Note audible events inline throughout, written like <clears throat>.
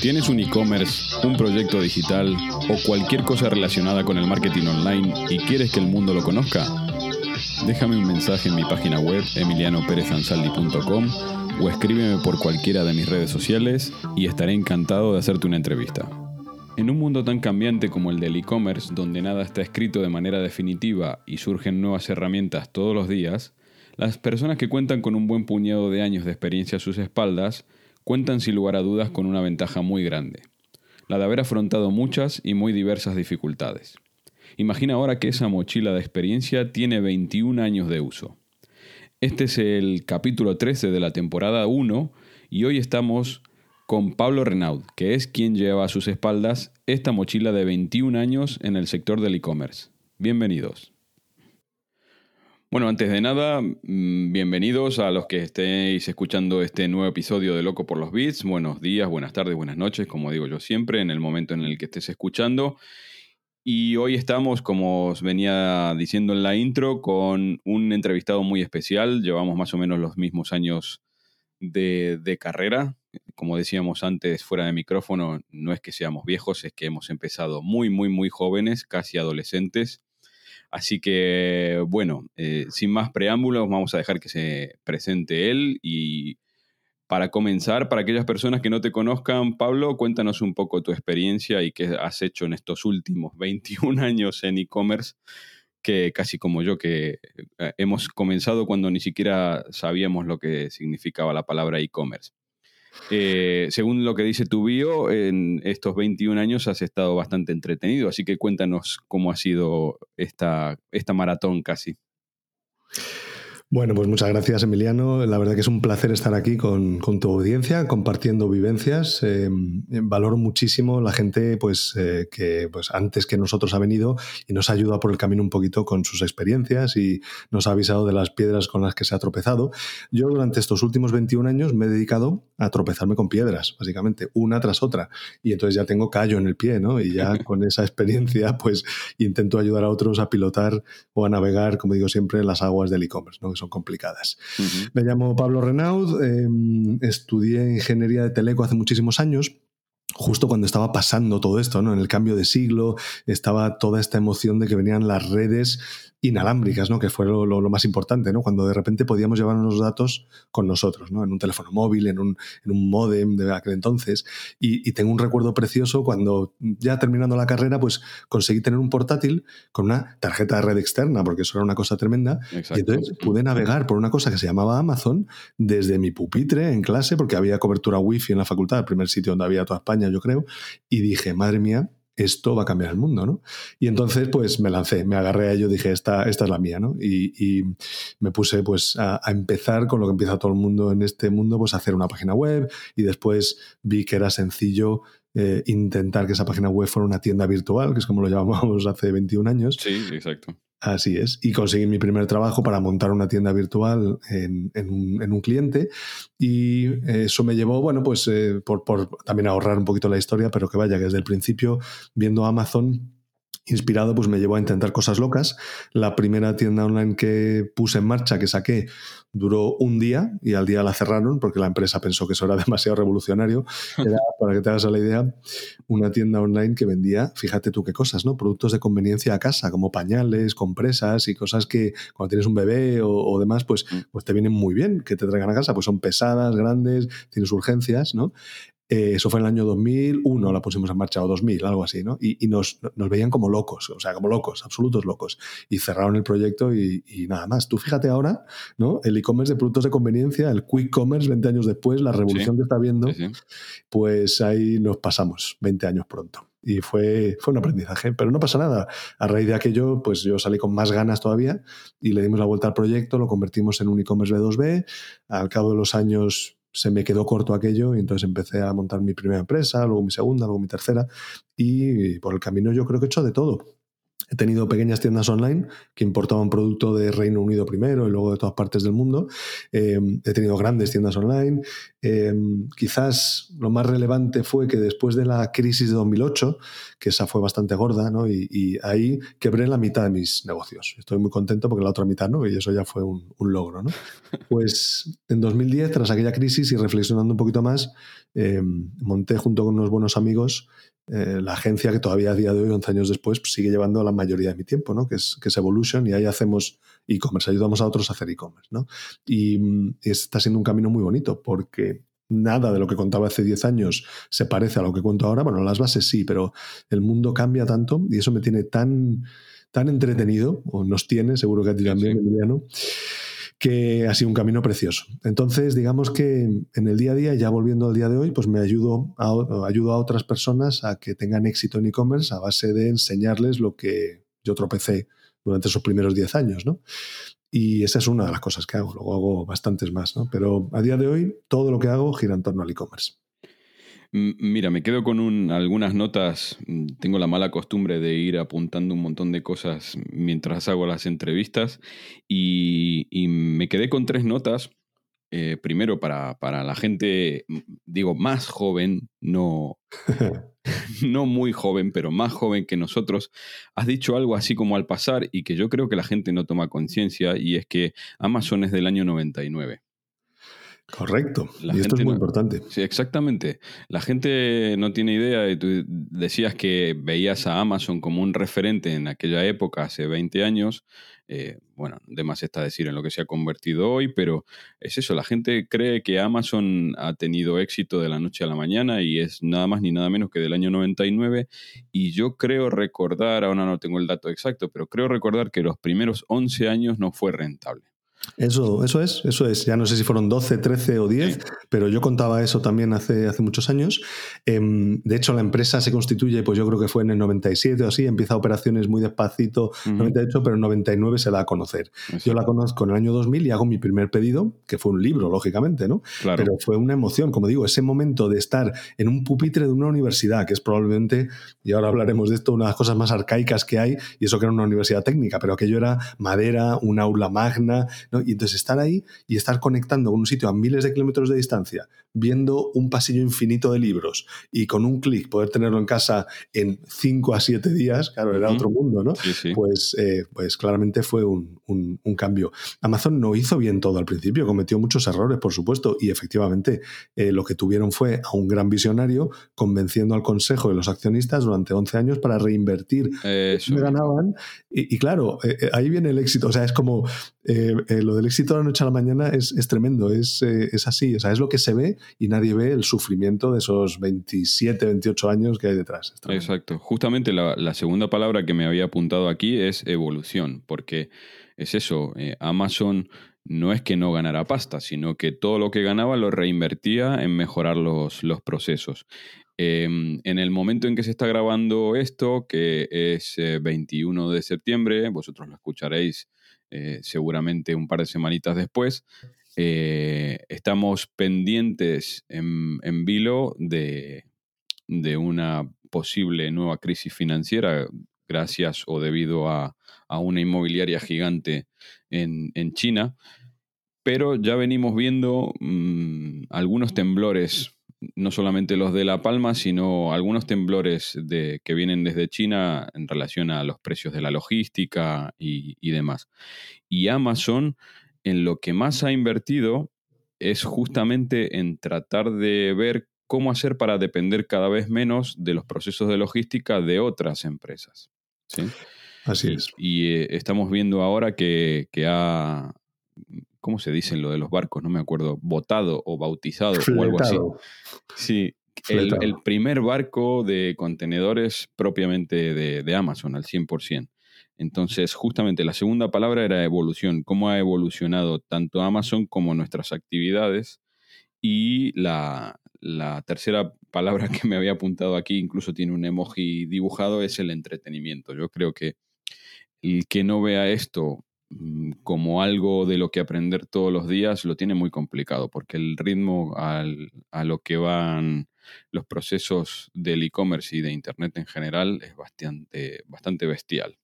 ¿Tienes un e-commerce, un proyecto digital o cualquier cosa relacionada con el marketing online y quieres que el mundo lo conozca? Déjame un mensaje en mi página web emilianoperezansaldi.com o escríbeme por cualquiera de mis redes sociales y estaré encantado de hacerte una entrevista. En un mundo tan cambiante como el del e-commerce, donde nada está escrito de manera definitiva y surgen nuevas herramientas todos los días, las personas que cuentan con un buen puñado de años de experiencia a sus espaldas cuentan sin lugar a dudas con una ventaja muy grande, la de haber afrontado muchas y muy diversas dificultades. Imagina ahora que esa mochila de experiencia tiene 21 años de uso. Este es el capítulo 13 de la temporada 1 y hoy estamos con Pablo Renaud, que es quien lleva a sus espaldas esta mochila de 21 años en el sector del e-commerce. Bienvenidos. Bueno, antes de nada, mm, bienvenidos a los que estéis escuchando este nuevo episodio de Loco por los Beats. Buenos días, buenas tardes, buenas noches, como digo yo siempre, en el momento en el que estés escuchando. Y hoy estamos, como os venía diciendo en la intro, con un entrevistado muy especial. Llevamos más o menos los mismos años de, de, carrera. Como decíamos antes, fuera de micrófono, no es que seamos viejos, es que hemos empezado muy, muy, muy jóvenes, casi adolescentes. Así que, bueno, eh, sin más preámbulos, vamos a dejar que se presente él y para comenzar, para aquellas personas que no te conozcan, Pablo, cuéntanos un poco tu experiencia y qué has hecho en estos últimos <laughs> 21 años en e-commerce, que casi como yo, que eh, hemos comenzado cuando ni siquiera sabíamos lo que significaba la palabra e-commerce. Eh, según lo que dice tu bio, en estos 21 años has estado bastante entretenido, así que cuéntanos cómo ha sido esta, esta maratón casi. Bueno, pues muchas gracias Emiliano. La verdad que es un placer estar aquí con, con tu audiencia, compartiendo vivencias. Eh, valoro muchísimo la gente pues, eh, que pues, antes que nosotros ha venido y nos ha ayudado por el camino un poquito con sus experiencias y nos ha avisado de las piedras con las que se ha tropezado. Yo durante estos últimos 21 años me he dedicado a tropezarme con piedras, básicamente, una tras otra. Y entonces ya tengo callo en el pie, ¿no? Y ya <laughs> con esa experiencia pues intento ayudar a otros a pilotar o a navegar, como digo siempre, en las aguas del e-commerce, ¿no? Son complicadas. Uh -huh. Me llamo Pablo Renaud, eh, estudié ingeniería de teleco hace muchísimos años justo cuando estaba pasando todo esto, ¿no? En el cambio de siglo, estaba toda esta emoción de que venían las redes inalámbricas, ¿no? Que fue lo, lo, lo, más importante, ¿no? Cuando de repente podíamos llevar unos datos con nosotros, ¿no? En un teléfono móvil, en un, en un modem de aquel entonces. Y, y, tengo un recuerdo precioso cuando ya terminando la carrera, pues conseguí tener un portátil con una tarjeta de red externa, porque eso era una cosa tremenda. Exacto. Y entonces pude navegar por una cosa que se llamaba Amazon desde mi pupitre en clase, porque había cobertura wifi en la facultad, el primer sitio donde había toda España, yo creo. Y dije, madre mía, esto va a cambiar el mundo, ¿no? Y entonces, pues me lancé, me agarré a ello, dije, esta, esta es la mía, ¿no? Y, y me puse, pues, a, a, empezar con lo que empieza todo el mundo en este mundo, pues, a hacer una página web y después vi que era sencillo eh, intentar que esa página web fuera una tienda virtual, que es como lo <laughs> llamamos hace 21 años. Sí, exacto. Así es. Y conseguí mi primer trabajo para montar una tienda virtual en, un, cliente. Y eso me llevó, bueno, pues eh, por, por, también ahorrar un poquito la historia, pero que vaya, que desde el principio, viendo Amazon, inspirado, pues me llevó a intentar cosas locas. La primera tienda online que puse en marcha, que saqué, duró un día y al día la cerraron porque la empresa pensó que eso era <laughs> demasiado revolucionario. Era, para que te hagas la idea, una tienda online que vendía, fíjate tú qué cosas, ¿no? Productos de conveniencia a casa, como pañales, compresas y cosas que cuando tienes un bebé o, o demás, pues, pues te vienen muy bien que te traigan a casa, pues son pesadas, grandes, tienes urgencias, ¿no? Eh, eso fue en el año 2001, la pusimos en marcha, o 2000, algo así, ¿no? Y, y nos, nos, veían como locos, o sea, como locos, absolutos locos. Y cerraron el proyecto y, y nada más. Tú fíjate ahora, ¿no? El e-commerce de productos de conveniencia, el quick commerce, 20 años después, la revolución sí, que está viendo, sí, sí. pues ahí nos pasamos, 20 años pronto. Y fue, fue un aprendizaje, pero no pasa nada. A raíz de aquello, pues yo salí con más ganas todavía y le dimos la vuelta al proyecto, lo convertimos en un e-commerce B2B. Al cabo de los años se me quedó corto aquello y entonces empecé a montar mi primera empresa, luego mi segunda, luego mi tercera y por el camino yo creo que he hecho de todo. He tenido pequeñas tiendas online que importaban producto de Reino Unido primero y luego de todas partes del mundo. Em, he tenido grandes tiendas online. Em, quizás lo más relevante fue que después de la crisis de 2008, que esa fue bastante gorda, ¿no? y, ahí quebré la mitad de mis negocios. Estoy muy contento porque la otra mitad no, y eso ya fue un, logro. ¿no? <laughs> Pues en 2010, tras aquella crisis y reflexionando un poquito más, em, monté junto con unos buenos amigos eh, la agencia que todavía a día de hoy, 11 años después, pues, sigue llevando la mayoría de mi tiempo, ¿no? que, es, que es Evolution, y ahí hacemos e-commerce, ayudamos a otros a hacer e-commerce. ¿no? Y, y, está siendo un camino muy bonito porque nada de lo que contaba hace 10 años se parece a lo que cuento ahora. Bueno, las bases sí, pero el mundo cambia tanto y eso me tiene tan, tan entretenido, o nos tiene, seguro que a ti también, Emiliano que ha sido un camino precioso. Entonces, digamos que en el día a día, ya volviendo al día de hoy, pues me ayudo a, ayudo a otras personas a que tengan éxito en e-commerce a base de enseñarles lo que yo tropecé durante esos primeros 10 años, ¿no? Y esa es una de las cosas que hago, luego hago bastantes más, ¿no? Pero a día de hoy, todo lo que hago gira en torno al e-commerce. Mira, me quedo con algunas notas. Mm, tengo la mala costumbre de ir apuntando un montón de cosas mientras hago las entrevistas y, me quedé con tres notas. Eh, primero, para, la gente, digo, más joven, no, <laughs> <laughs> no muy joven, pero más joven que nosotros, has dicho algo así como al pasar y que yo creo que la gente no toma conciencia y es que Amazon es del año 99. Correcto. y esto es muy importante. Sí, exactamente. La gente no tiene idea. Y tú decías que veías a Amazon como un referente en aquella época, hace 20 años. Eh, bueno, de más está decir en lo que se ha convertido hoy, pero es eso. La gente cree que Amazon ha tenido éxito de la noche a la mañana y es nada más ni nada menos que del año 99. Y yo creo recordar, ahora no tengo el dato exacto, pero creo recordar que los primeros 11 años no fue rentable. Eso, eso es, eso es. Ya no sé si fueron 12, 13 o 10, pero yo contaba eso también hace, hace muchos años. Em, de hecho, la empresa se constituye, pues yo creo que fue en el 97 o así, empieza operaciones muy despacito, 98, pero en 99 se da a conocer. Yo la conozco en el año 2000 y hago mi primer pedido, que fue un libro, lógicamente, ¿no? Pero fue una emoción, como digo, ese momento de estar en un pupitre de una universidad, que es probablemente, y ahora hablaremos de esto, una de las cosas más arcaicas que hay, y eso que era una universidad técnica, pero aquello era madera, un aula magna, y entonces estar ahí y estar conectando con un sitio a miles de kilómetros de distancia, viendo un pasillo infinito de libros y con un clic poder tenerlo en casa en 5 a 7 días, claro, era otro mundo, ¿no? Pues, eh, pues claramente fue un, cambio. Amazon no hizo bien todo al principio, cometió muchos errores, por supuesto, y efectivamente eh, lo que tuvieron fue a un gran visionario convenciendo al consejo de los accionistas durante 11 años para reinvertir. Eso. Me ganaban. Y, claro, eh, ahí viene el éxito. O sea, es como lo del éxito de la noche a la mañana es, tremendo, es, es así, o sea, es lo que se ve y nadie ve el sufrimiento de esos 27, 28 años que hay detrás. Exacto. Justamente la, segunda palabra que me había apuntado aquí es evolución, porque es eso, eh, Amazon no es que no ganara pasta, sino que todo lo que ganaba lo reinvertía en mejorar los, los procesos. Em, en el momento en que se está grabando esto, que es 21 eh, de septiembre, vosotros lo escucharéis eh, seguramente un par de semanitas después, eh, estamos pendientes en, en Vilo de, una posible nueva crisis financiera gracias o debido a, una inmobiliaria gigante en, China, pero ya venimos viendo mm, algunos temblores, no solamente los de La Palma, sino algunos temblores de, que vienen desde China en relación a los precios de la logística y, y demás. Y Amazon en lo que más ha invertido es justamente en tratar de ver cómo hacer para depender cada vez menos de los procesos de logística de otras empresas. ¿sí? Así es. Y eh, estamos viendo ahora que, ha, ¿cómo se dice lo de los barcos? No me acuerdo, votado o bautizado o algo así. Sí, el, primer barco de contenedores propiamente de, de Amazon al 100%. Entonces, justamente la segunda palabra era evolución, cómo ha evolucionado tanto Amazon como nuestras actividades. Y la, tercera palabra <laughs> que me había apuntado aquí, incluso tiene un emoji dibujado, es el entretenimiento. Yo creo que el que no vea esto como algo de lo que aprender todos los días, lo tiene muy complicado, porque el ritmo al, a lo que van los procesos del e-commerce y de Internet en general es bastante, bastante bestial.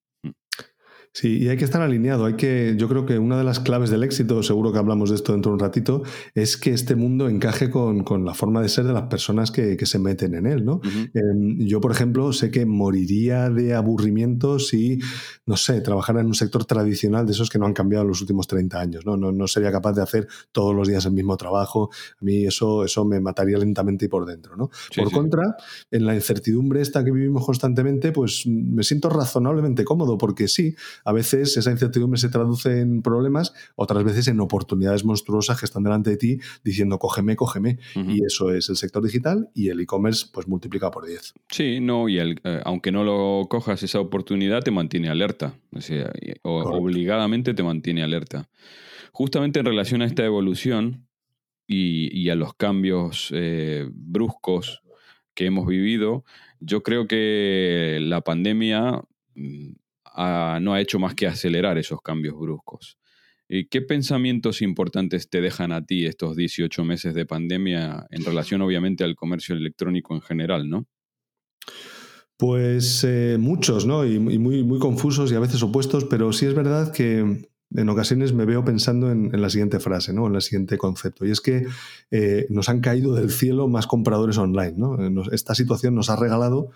Sí, y hay que estar alineado. Hay que, yo creo que una de las claves del éxito, seguro que hablamos de esto dentro de un ratito, es que este mundo encaje con, la forma de ser de las personas que, se meten en él. ¿no? Em, yo, por ejemplo, sé que moriría de aburrimiento si, no sé, trabajara en un sector tradicional de esos que no han cambiado en los últimos 30 años. No, no, no sería capaz de hacer todos los días el mismo trabajo. A mí eso, eso me mataría lentamente y por dentro. ¿no? por contra, en la incertidumbre esta que vivimos constantemente, pues me siento razonablemente cómodo porque sí, a veces esa incertidumbre se traduce en problemas, otras veces en oportunidades monstruosas que están delante de ti diciendo cógeme, cógeme. Y eso es el sector digital y el e-commerce pues multiplica por 10. Sí, no, y el, eh, aunque no lo cojas esa oportunidad, te mantiene alerta. O obligadamente te mantiene alerta. Justamente en relación a esta evolución y, a los cambios eh, bruscos que hemos vivido, yo creo que la pandemia no ha hecho más que acelerar esos cambios bruscos. ¿Qué pensamientos importantes te dejan a ti estos 18 meses de pandemia en relación obviamente al comercio electrónico en general, no? Pues eh, muchos, ¿no? Y, muy, muy confusos y a veces opuestos, pero sí es verdad que en ocasiones me veo pensando en, la siguiente frase, ¿no? en el siguiente concepto, y es que eh, nos han caído del cielo más compradores online. ¿no? esta situación nos ha regalado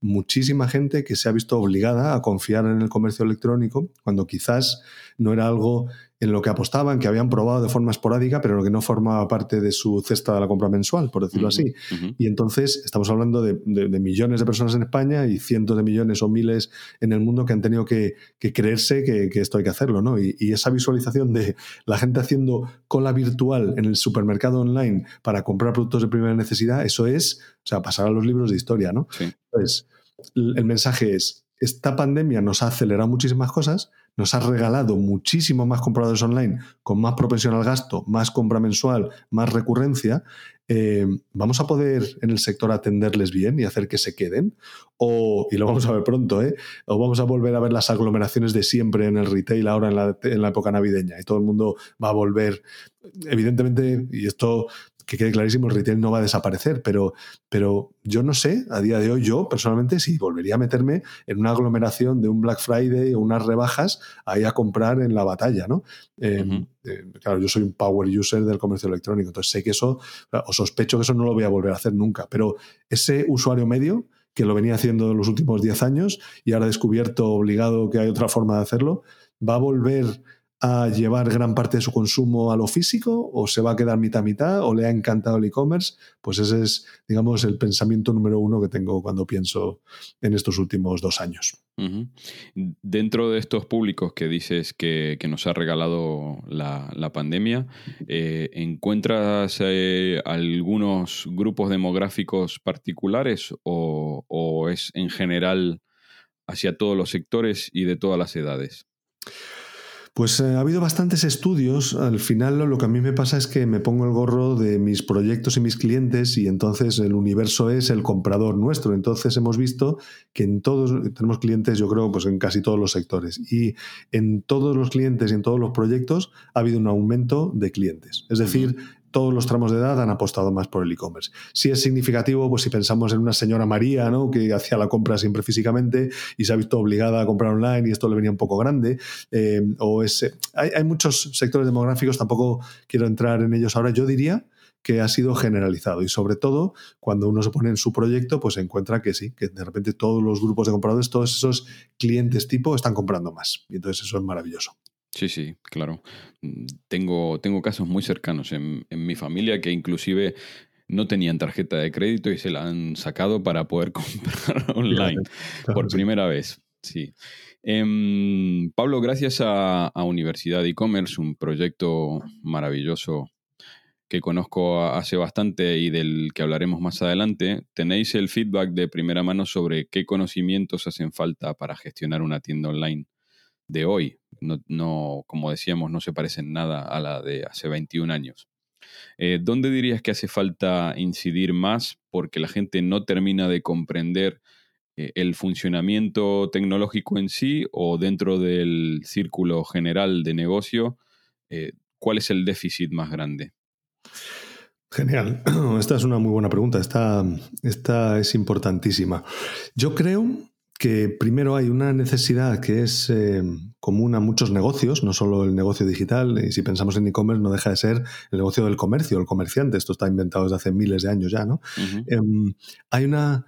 muchísima gente que se ha visto obligada a confiar en el comercio electrónico cuando quizás no era algo en lo que apostaban, que habían probado de forma esporádica, pero que no formaba parte de su cesta de la compra mensual, por decirlo así. Y entonces estamos hablando de, millones de personas en España y cientos de millones o miles en el mundo que han tenido que, creerse que, esto hay que hacerlo, ¿no? Y, esa visualización de la gente haciendo cola virtual en el supermercado online para comprar productos de primera necesidad, eso es, o sea, pasar a los libros de historia, ¿no? Entonces, el mensaje es, esta pandemia nos ha acelerado muchísimas cosas, nos ha regalado muchísimo más compradores online, con más propensión al gasto, más compra mensual, más recurrencia. Eh, ¿Vamos a poder en el sector atenderles bien y hacer que se queden? O, y lo vamos a ver pronto, ¿eh? o vamos a volver a ver las aglomeraciones de siempre en el retail ahora en la, en la época navideña y todo el mundo va a volver. Evidentemente, y esto que quede clarísimo, el retail no va a desaparecer, pero, pero yo no sé, a día de hoy yo personalmente si volvería a meterme en una aglomeración de un Black Friday o unas rebajas ahí a comprar en la batalla, ¿no? Em, eh, claro, yo soy un power user del comercio electrónico, entonces sé que eso, o sospecho que eso no lo voy a volver a hacer nunca, pero ese usuario medio que lo venía haciendo en los últimos 10 años y ahora ha descubierto obligado que hay otra forma de hacerlo, va a volver a llevar gran parte de su consumo a lo físico o se va a quedar mitad mitad o le ha encantado el e-commerce, pues ese es, digamos, el pensamiento número uno que tengo cuando pienso en estos últimos dos años. Dentro de estos públicos que dices que, nos ha regalado la, pandemia, eh, ¿encuentras eh, algunos grupos demográficos particulares o, o es en general hacia todos los sectores y de todas las edades? Pues eh, ha habido bastantes estudios. Al final lo que a mí me pasa es que me pongo el gorro de mis proyectos y mis clientes y entonces el universo es el comprador nuestro. Entonces hemos visto que en todos, tenemos clientes yo creo pues en casi todos los sectores y en todos los clientes y en todos los proyectos ha habido un aumento de clientes. Es decir, todos los tramos de edad han apostado más por el e-commerce. Si es significativo, pues si pensamos en una señora María, ¿no? que hacía la compra siempre físicamente y se ha visto obligada a comprar online y esto le venía un poco grande, eh, o ese, hay, hay, muchos sectores demográficos, tampoco quiero entrar en ellos ahora, yo diría que ha sido generalizado y sobre todo cuando uno se pone en su proyecto pues encuentra que sí, que de repente todos los grupos de compradores, todos esos clientes tipo están comprando más y entonces eso es maravilloso. Sí, sí, claro. Mm, tengo, tengo casos muy cercanos en, mi familia que inclusive no tenían tarjeta de crédito y se la han sacado para poder <laughs> comprar online por primera vez. Sí. Em, Pablo, gracias a, a Universidad e-commerce, un proyecto maravilloso que conozco hace bastante y del que hablaremos más adelante, tenéis el feedback de primera mano sobre qué conocimientos hacen falta para gestionar una tienda online de hoy. No, como decíamos, no se parece en nada a la de hace 21 años. Eh, ¿Dónde dirías que hace falta incidir más porque la gente no termina de comprender eh, el funcionamiento tecnológico en sí o dentro del círculo general de negocio, eh, ¿cuál es el déficit más grande? Genial. <clears throat> Esta es una muy buena pregunta. Esta, esta es importantísima. Yo creo que primero hay una necesidad que es eh, común a muchos negocios, no solo el negocio digital, y si pensamos en e-commerce no deja de ser el negocio del comercio, el comerciante, esto está inventado desde hace miles de años ya, ¿no? Em, hay una,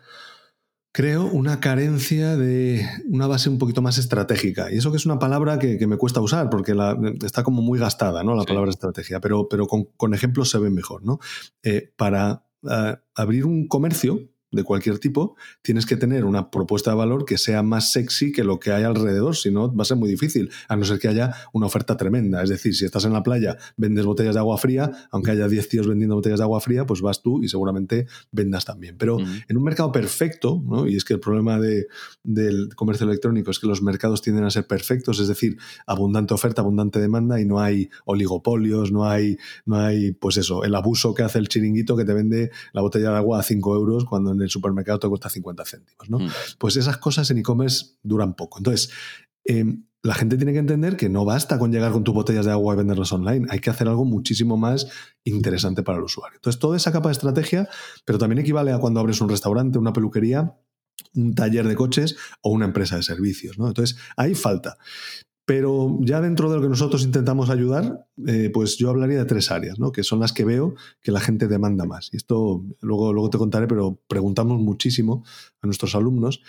creo, una carencia de una base un poquito más estratégica, y eso que es una palabra que, me cuesta usar, porque está como muy gastada, ¿no? La palabra estrategia, pero, pero con, ejemplos se ve mejor, ¿no? Eh, para eh, abrir un comercio, de cualquier tipo, tienes que tener una propuesta de valor que sea más sexy que lo que hay alrededor, si no va a ser muy difícil, a no ser que haya una oferta tremenda. Es decir, si estás en la playa, vendes botellas de agua fría, aunque haya 10 tíos vendiendo botellas de agua fría, pues vas tú y seguramente vendas también. Pero en un mercado perfecto, ¿no? y es que el problema de, del comercio electrónico es que los mercados tienden a ser perfectos, es decir, abundante oferta, abundante demanda y no hay oligopolios, no hay, no hay, pues eso, el abuso que hace el chiringuito que te vende la botella de agua a 5 euros cuando en el supermercado te cuesta 50 céntimos. ¿no? Mm. Pues esas cosas en e-commerce duran poco. Entonces, em, la gente tiene que entender que no basta con llegar con tus botellas de agua y venderlas online. Hay que hacer algo muchísimo más interesante para el usuario. Entonces, toda esa capa de estrategia, pero también equivale a cuando abres un restaurante, una peluquería, un taller de coches o una empresa de servicios. ¿no? Entonces, ahí falta. Pero ya dentro de lo que nosotros intentamos ayudar, eh, pues yo hablaría de tres áreas, ¿no? que son las que veo que la gente demanda más. Y esto luego, luego te contaré, pero preguntamos muchísimo a nuestros alumnos.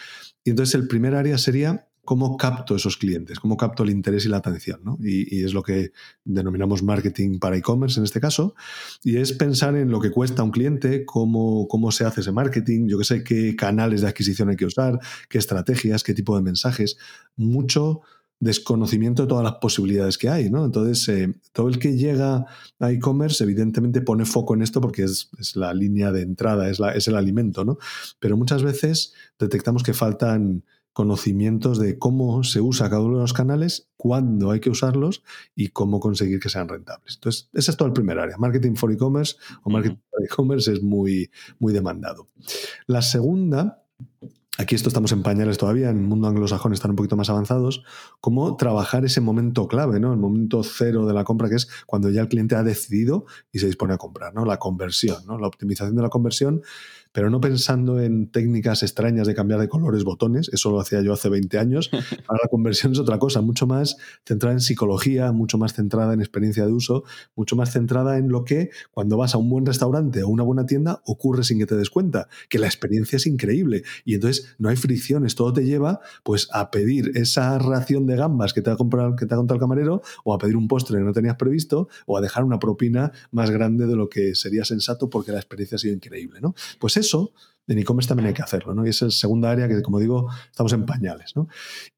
Y entonces el primer área sería cómo capto esos clientes, cómo capto el interés y la atención. ¿no? Y, es lo que denominamos marketing para e-commerce en este caso. Y es pensar en lo que cuesta un cliente, cómo, cómo se hace ese marketing, yo qué sé, qué canales de adquisición hay que usar, qué estrategias, qué tipo de mensajes. Mucho desconocimiento de todas las posibilidades que hay, ¿no? Entonces, eh, todo el que llega a e-commerce evidentemente pone foco en esto porque es, la línea de entrada, es, la, es, el alimento, ¿no? Pero muchas veces detectamos que faltan conocimientos de cómo se usa cada uno de los canales, cuándo hay que usarlos y cómo conseguir que sean rentables. Entonces, ese es todo el primer área. Marketing for e-commerce o marketing for e-commerce es muy, muy demandado. La segunda aquí esto estamos en pañales todavía, en el mundo anglosajón están un poquito más avanzados, cómo trabajar ese momento clave, ¿no? El momento cero de la compra, que es cuando ya el cliente ha decidido y se dispone a comprar, ¿no? La conversión, ¿no? La optimización de la conversión pero no pensando en técnicas extrañas de cambiar de colores botones, eso lo hacía yo hace 20 años. <laughs> Ahora la conversión es otra cosa, mucho más centrada en psicología, mucho más centrada en experiencia de uso, mucho más centrada en lo que cuando vas a un buen restaurante o una buena tienda ocurre sin que te des cuenta, que la experiencia es increíble y entonces no hay fricciones, todo te lleva pues a pedir esa ración de gambas que te ha comprado, que te ha contado el camarero o a pedir un postre que no tenías previsto o a dejar una propina más grande de lo que sería sensato porque la experiencia ha sido increíble, ¿no? Pues eso en e-commerce también hay que hacerlo, ¿no? Y esa es la segunda área que, como digo, estamos en pañales, ¿no?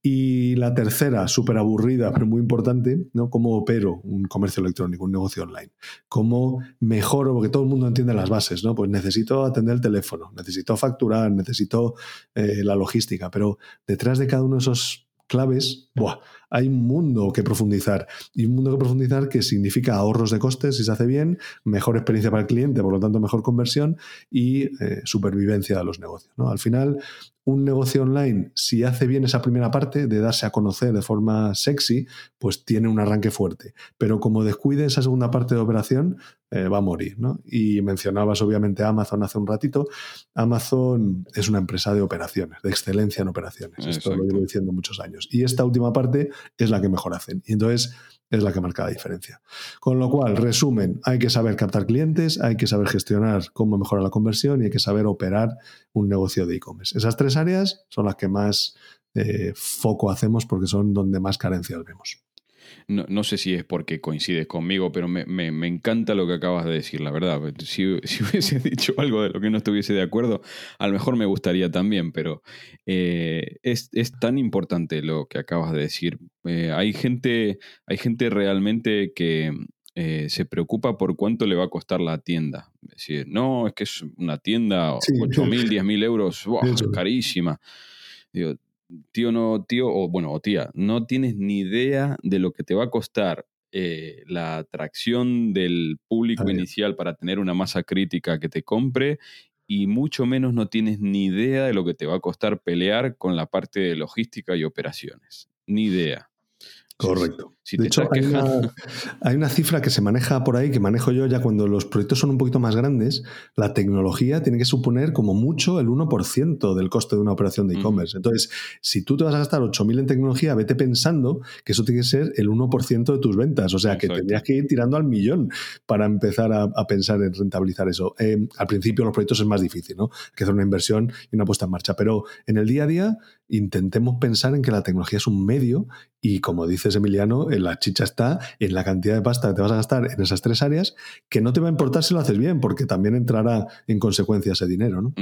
Y la tercera, súper aburrida, pero muy importante, ¿no? ¿Cómo opero un comercio electrónico, un negocio online? ¿Cómo mejoro? Porque todo el mundo entiende las bases, ¿no? Pues necesito atender el teléfono, necesito facturar, necesito eh, la logística, pero detrás de cada uno de esos claves, ¡buah! Hay un mundo que profundizar. Y un mundo que profundizar que significa ahorros de costes si se hace bien, mejor experiencia para el cliente, por lo tanto mejor conversión y eh, supervivencia de los negocios. ¿no? Al final, un negocio online, si hace bien esa primera parte de darse a conocer de forma sexy, pues tiene un arranque fuerte. Pero como descuide esa segunda parte de operación, eh, va a morir. ¿no? Y mencionabas obviamente Amazon hace un ratito. Amazon es una empresa de operaciones, de excelencia en operaciones. Esto lo llevo diciendo muchos años. Y esta última parte es la que mejor hacen. Y entonces es la que marca la diferencia. Con lo cual, resumen, hay que saber captar clientes, hay que saber gestionar cómo mejorar la conversión y hay que saber operar un negocio de e-commerce. Esas tres áreas son las que más eh, foco hacemos porque son donde más carencias vemos. No, sé si es porque coincides conmigo, pero me, encanta lo que acabas de decir, la verdad. Si, hubiese <laughs> dicho algo de lo que no estuviese de acuerdo, a lo mejor me gustaría también, pero eh, es, tan importante lo que acabas de decir. Eh, hay, gente, hay gente realmente que eh, se preocupa por cuánto le va a costar la tienda. Es decir, no, es que es una tienda, 8 mil, <laughs> 10 mil euros, carísima. Digo, tío no, tío, o bueno, o tía, no tienes ni idea de lo que te va a costar eh, la atracción del público inicial para tener una masa crítica que te compre y mucho menos no tienes ni idea de lo que te va a costar pelear con la parte de logística y operaciones. Ni idea. Correcto. De hecho, hay una, <laughs> hay una, cifra que se maneja por ahí, que manejo yo ya cuando los proyectos son un poquito más grandes, la tecnología tiene que suponer como mucho el 1% del coste de una operación de e-commerce. Entonces, si tú te vas a gastar 8.000 en tecnología, vete pensando que eso tiene que ser el 1% de tus ventas. O sea, que tendrías que ir tirando al millón para empezar a, pensar en rentabilizar eso. Eh, al principio los proyectos es más difícil, ¿no? Hay que hacer una inversión y una puesta en marcha. Pero en el día a día, intentemos pensar en que la tecnología es un medio y, como dices, Emiliano, la chicha está en la cantidad de pasta que te vas a gastar en esas tres áreas, que no te va a importar si lo haces bien, porque también entrará en consecuencia ese dinero, ¿no?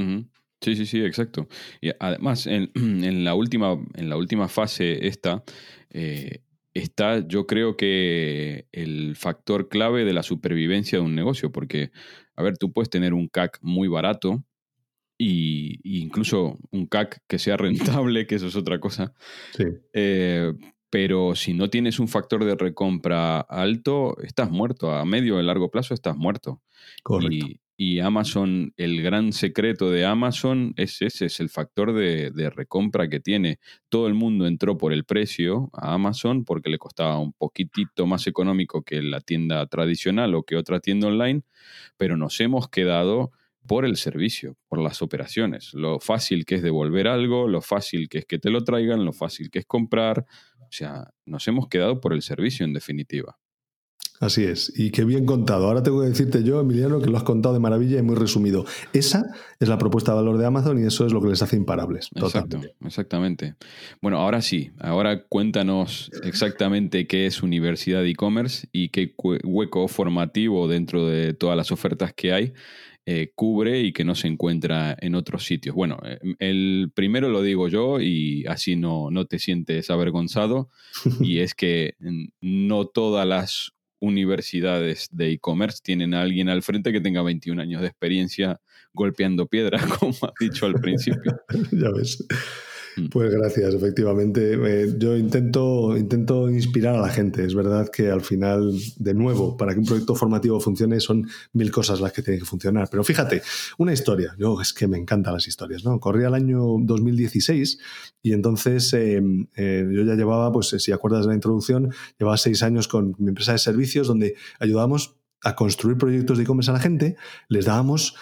Sí, sí, sí, exacto. Y además, <clears throat> en, la, última, en la última fase esta, eh, está yo creo que el factor clave de la supervivencia de un negocio, porque, a ver, tú puedes tener un CAC muy barato, y, incluso un CAC que sea <laughs> rentable, que eso es otra cosa. Sí. Eh, pero si no tienes un factor de recompra alto, estás muerto. A medio y largo plazo estás muerto. Correcto. Y, Amazon, el gran secreto de Amazon es ese, es el factor de, de, recompra que tiene. Todo el mundo entró por el precio a Amazon porque le costaba un poquitito más económico que la tienda tradicional o que otra tienda online, pero nos hemos quedado por el servicio, por las operaciones, lo fácil que es devolver algo, lo fácil que es que te lo traigan, lo fácil que es comprar, sea, nos hemos quedado por el servicio en definitiva. Así es, y qué bien contado. Ahora tengo que decirte yo, Emiliano, que lo has contado de maravilla y muy resumido. Esa es la propuesta de valor de Amazon y eso es lo que les hace imparables. Exacto, exactamente. Bueno, ahora sí, ahora cuéntanos exactamente qué es Universidad e-commerce y qué hueco formativo dentro de todas las ofertas que hay eh, cubre y que no se encuentra en otros sitios. Bueno, eh, el primero lo digo yo y así no, no te sientes avergonzado, <laughs> y es que no todas las universidades de e-commerce tienen a alguien al frente que tenga 21 años de experiencia golpeando piedra, <laughs> como has dicho al principio. <laughs> ya ves. Mm. Pues gracias, efectivamente. Eh, yo intento, intento inspirar a la gente. Es verdad que al final, de nuevo, para que un proyecto formativo funcione son mil cosas las que tienen que funcionar. Pero fíjate, una historia. Yo es que me encantan las historias. ¿no? Corría el año 2016 y entonces eh, eh, yo ya llevaba, pues si acuerdas de la introducción, llevaba seis años con mi empresa de servicios donde ayudábamos a construir proyectos de e-commerce a la gente, les dábamos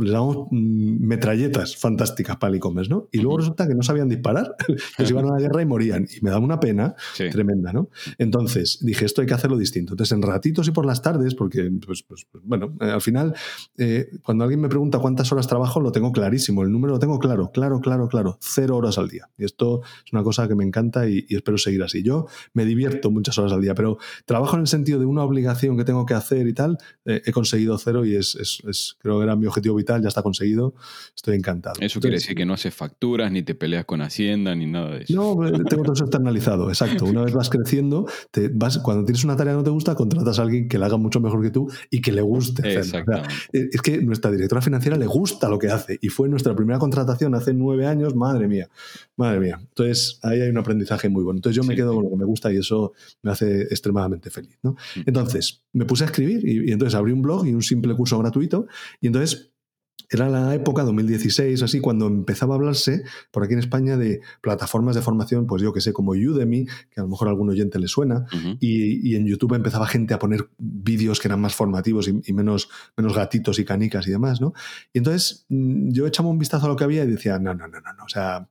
les damos mm, metralletas fantásticas para el e-commerce, ¿no? Y luego resulta que no sabían disparar, <laughs> que se iban a la guerra y morían. Y me da una pena tremenda, ¿no? Entonces dije, esto hay que hacerlo distinto. Entonces, en ratitos y por las tardes, porque, pues, pues, pues bueno, eh, al final, eh, cuando alguien me pregunta cuántas horas trabajo, lo tengo clarísimo. El número lo tengo claro, claro, claro, claro. Cero horas al día. Y esto es una cosa que me encanta y, espero seguir así. Yo me divierto muchas horas al día, pero trabajo en el sentido de una obligación que tengo que hacer y tal. Eh, he conseguido cero y es, es, es, creo que era mi objetivo vital, ya está conseguido, estoy encantado. Eso quiere decir que no haces facturas, ni te peleas con Hacienda, ni nada de eso. No, tengo todo eso externalizado, exacto. Una vez vas creciendo, te vas, cuando tienes una tarea que no te gusta, contratas a alguien que la haga mucho mejor que tú y que le guste. es que nuestra directora financiera le gusta lo que hace y fue nuestra primera contratación hace nueve años, madre mía, madre mía. Entonces ahí hay un aprendizaje muy bueno. Entonces yo me quedo con lo que me gusta y eso me hace extremadamente feliz. ¿no? Mm. Entonces me puse a escribir y, y entonces abrí un blog y un simple curso gratuito y entonces era la época 2016, así, cuando empezaba a hablarse por aquí en España de plataformas de formación, pues yo que sé, como Udemy, que a lo mejor a algún oyente le suena, y, en YouTube empezaba gente a poner vídeos que eran más formativos y, menos, menos gatitos y canicas y demás, ¿no? Y entonces mm, yo echaba un vistazo a lo que había y decía, no, no, no, no, no, o sea,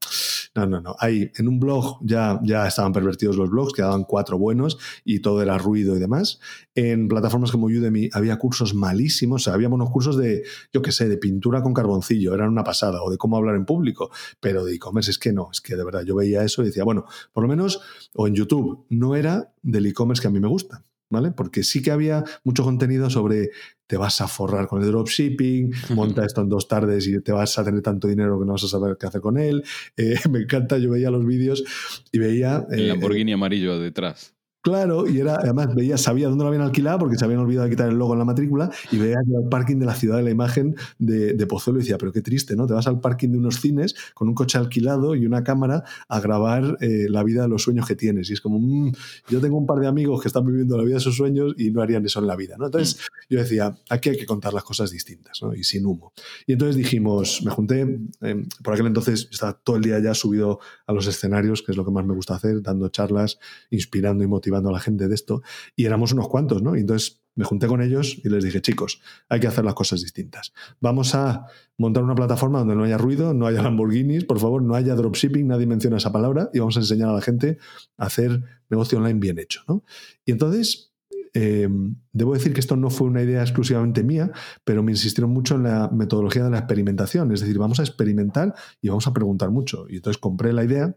no, no, no. En un blog ya, ya estaban pervertidos los blogs, quedaban cuatro buenos y todo era ruido y demás. En plataformas como Udemy había cursos malísimos, o sea, había unos cursos de, yo qué sé, de pintura con carboncillo, eran una pasada, o de cómo hablar en público, pero de e-commerce es que no, es que de verdad yo veía eso y decía, bueno, por lo menos, o en YouTube, no era del e-commerce que a mí me gusta. ¿Vale? Porque sí que había mucho contenido sobre te vas a forrar con el dropshipping, monta esto en dos tardes y te vas a tener tanto dinero que no vas a saber qué hacer con él. Eh, <laughs> me encanta, yo veía los vídeos y veía... el eh, Lamborghini amarillo detrás. Claro, y era, además veía, sabía dónde lo habían alquilado porque se habían olvidado de quitar el logo en la matrícula y veía el parking de la ciudad de la imagen de, de, Pozuelo y decía, pero qué triste, ¿no? Te vas al parking de unos cines con un coche alquilado y una cámara a grabar eh, la vida de los sueños que tienes. Y es como, mmm, yo tengo un par de amigos que están viviendo la vida de sus sueños y no harían eso en la vida, ¿no? Entonces mm. yo decía, aquí hay que contar las cosas distintas, ¿no? Y sin humo. Y entonces dijimos, me junté, eh, por aquel entonces estaba todo el día ya subido a los escenarios, que es lo que más me gusta hacer, dando charlas, inspirando y motivando a la gente de esto, y éramos unos cuantos, ¿no? Y entonces me junté con ellos y les dije, chicos, hay que hacer las cosas distintas. Vamos a montar una plataforma donde no haya ruido, no haya Lamborghinis, por favor, no haya dropshipping, nadie menciona esa palabra, y vamos a enseñar a la gente a hacer negocio online bien hecho, ¿no? Y entonces eh, debo decir que esto no fue una idea exclusivamente mía, pero me insistieron mucho en la metodología de la experimentación. Es decir, vamos a experimentar y vamos a preguntar mucho. Y entonces compré la idea.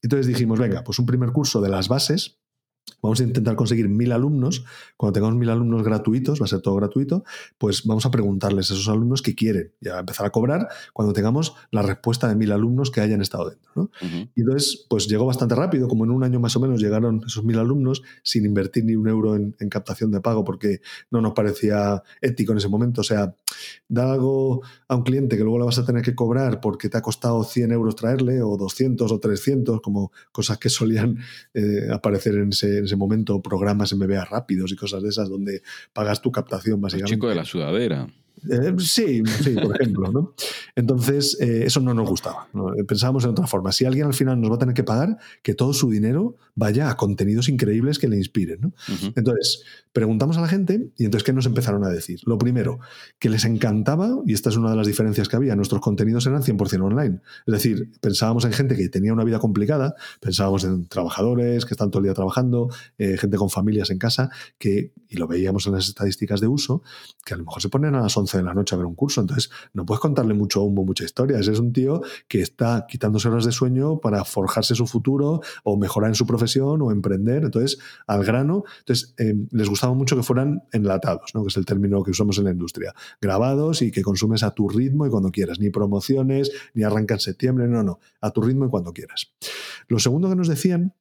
Entonces dijimos, venga, pues un primer curso de las bases Vamos a intentar conseguir mil alumnos. Cuando tengamos mil alumnos gratuitos, va a ser todo gratuito, pues vamos a preguntarles a esos alumnos qué quieren y a empezar a cobrar cuando tengamos la respuesta de mil alumnos que hayan estado dentro. Y entonces, pues llegó bastante rápido, como en un año más o menos llegaron esos mil alumnos sin invertir ni un euro en, captación de pago porque no nos parecía ético en ese momento. O sea, dar algo a un cliente que luego le vas a tener que cobrar porque te ha costado 100 euros traerle o 200 o 300, como cosas que solían eh, aparecer en ese en ese momento programas MBA rápidos y cosas de esas donde pagas tu captación básicamente. El chico de la sudadera. Eh, sí, sí, por ejemplo. ¿no? Entonces, eh, eso no nos gustaba. Pensábamos en otra forma. Si alguien al final nos va a tener que pagar, que todo su dinero vaya a contenidos increíbles que le inspiren. ¿no? Entonces, preguntamos a la gente y entonces, ¿qué nos empezaron a decir? Lo primero, que les encantaba, y esta es una de las diferencias que había, nuestros contenidos eran 100% online. Es decir, pensábamos en gente que tenía una vida complicada, pensábamos en trabajadores que están todo el día trabajando, eh, gente con familias en casa, que, y lo veíamos en las estadísticas de uso, que a lo mejor se ponen a las 11 de la noche a ver un curso. Entonces, no puedes contarle mucho humo, mucha historia. Ese es un tío que está quitándose horas de sueño para forjarse su futuro o mejorar en su profesión o emprender. Entonces, al grano. Entonces, eh, les gustaba mucho que fueran enlatados, ¿no? que es el término que usamos en la industria. Grabados y que consumes a tu ritmo y cuando quieras. Ni promociones, ni arranca en septiembre, no, no. A tu ritmo y cuando quieras. Lo segundo que nos decían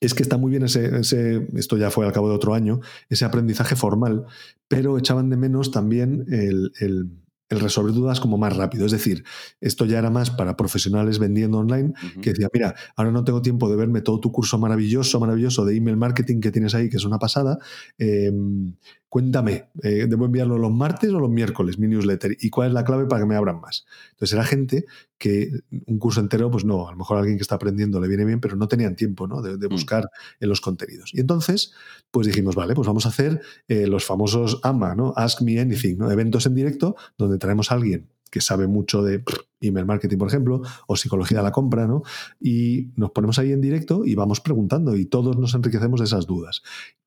es que está muy bien ese, esto ya fue al cabo de otro año, ese aprendizaje formal, pero echaban de menos también el, resolver dudas como más rápido. Es decir, esto ya era más para profesionales vendiendo online, que decía, mira, ahora no tengo tiempo de verme todo tu curso maravilloso, maravilloso de email marketing que tienes ahí, que es una pasada. Em, cuéntame, eh, ¿debo enviarlo los martes o los miércoles, mi newsletter? ¿Y cuál es la clave para que me abran más? Entonces era gente que un curso entero, pues no, a lo mejor a alguien que está aprendiendo le viene bien, pero no tenían tiempo ¿no? de, mm. buscar en los contenidos. Y entonces, pues dijimos, vale, pues vamos a hacer eh, los famosos AMA, ¿no? Ask Me Anything, ¿no? eventos en directo donde traemos a alguien que sabe mucho de email marketing, por ejemplo, o psicología de la compra, ¿no? Y nos ponemos ahí en directo y vamos preguntando y todos nos enriquecemos de esas dudas.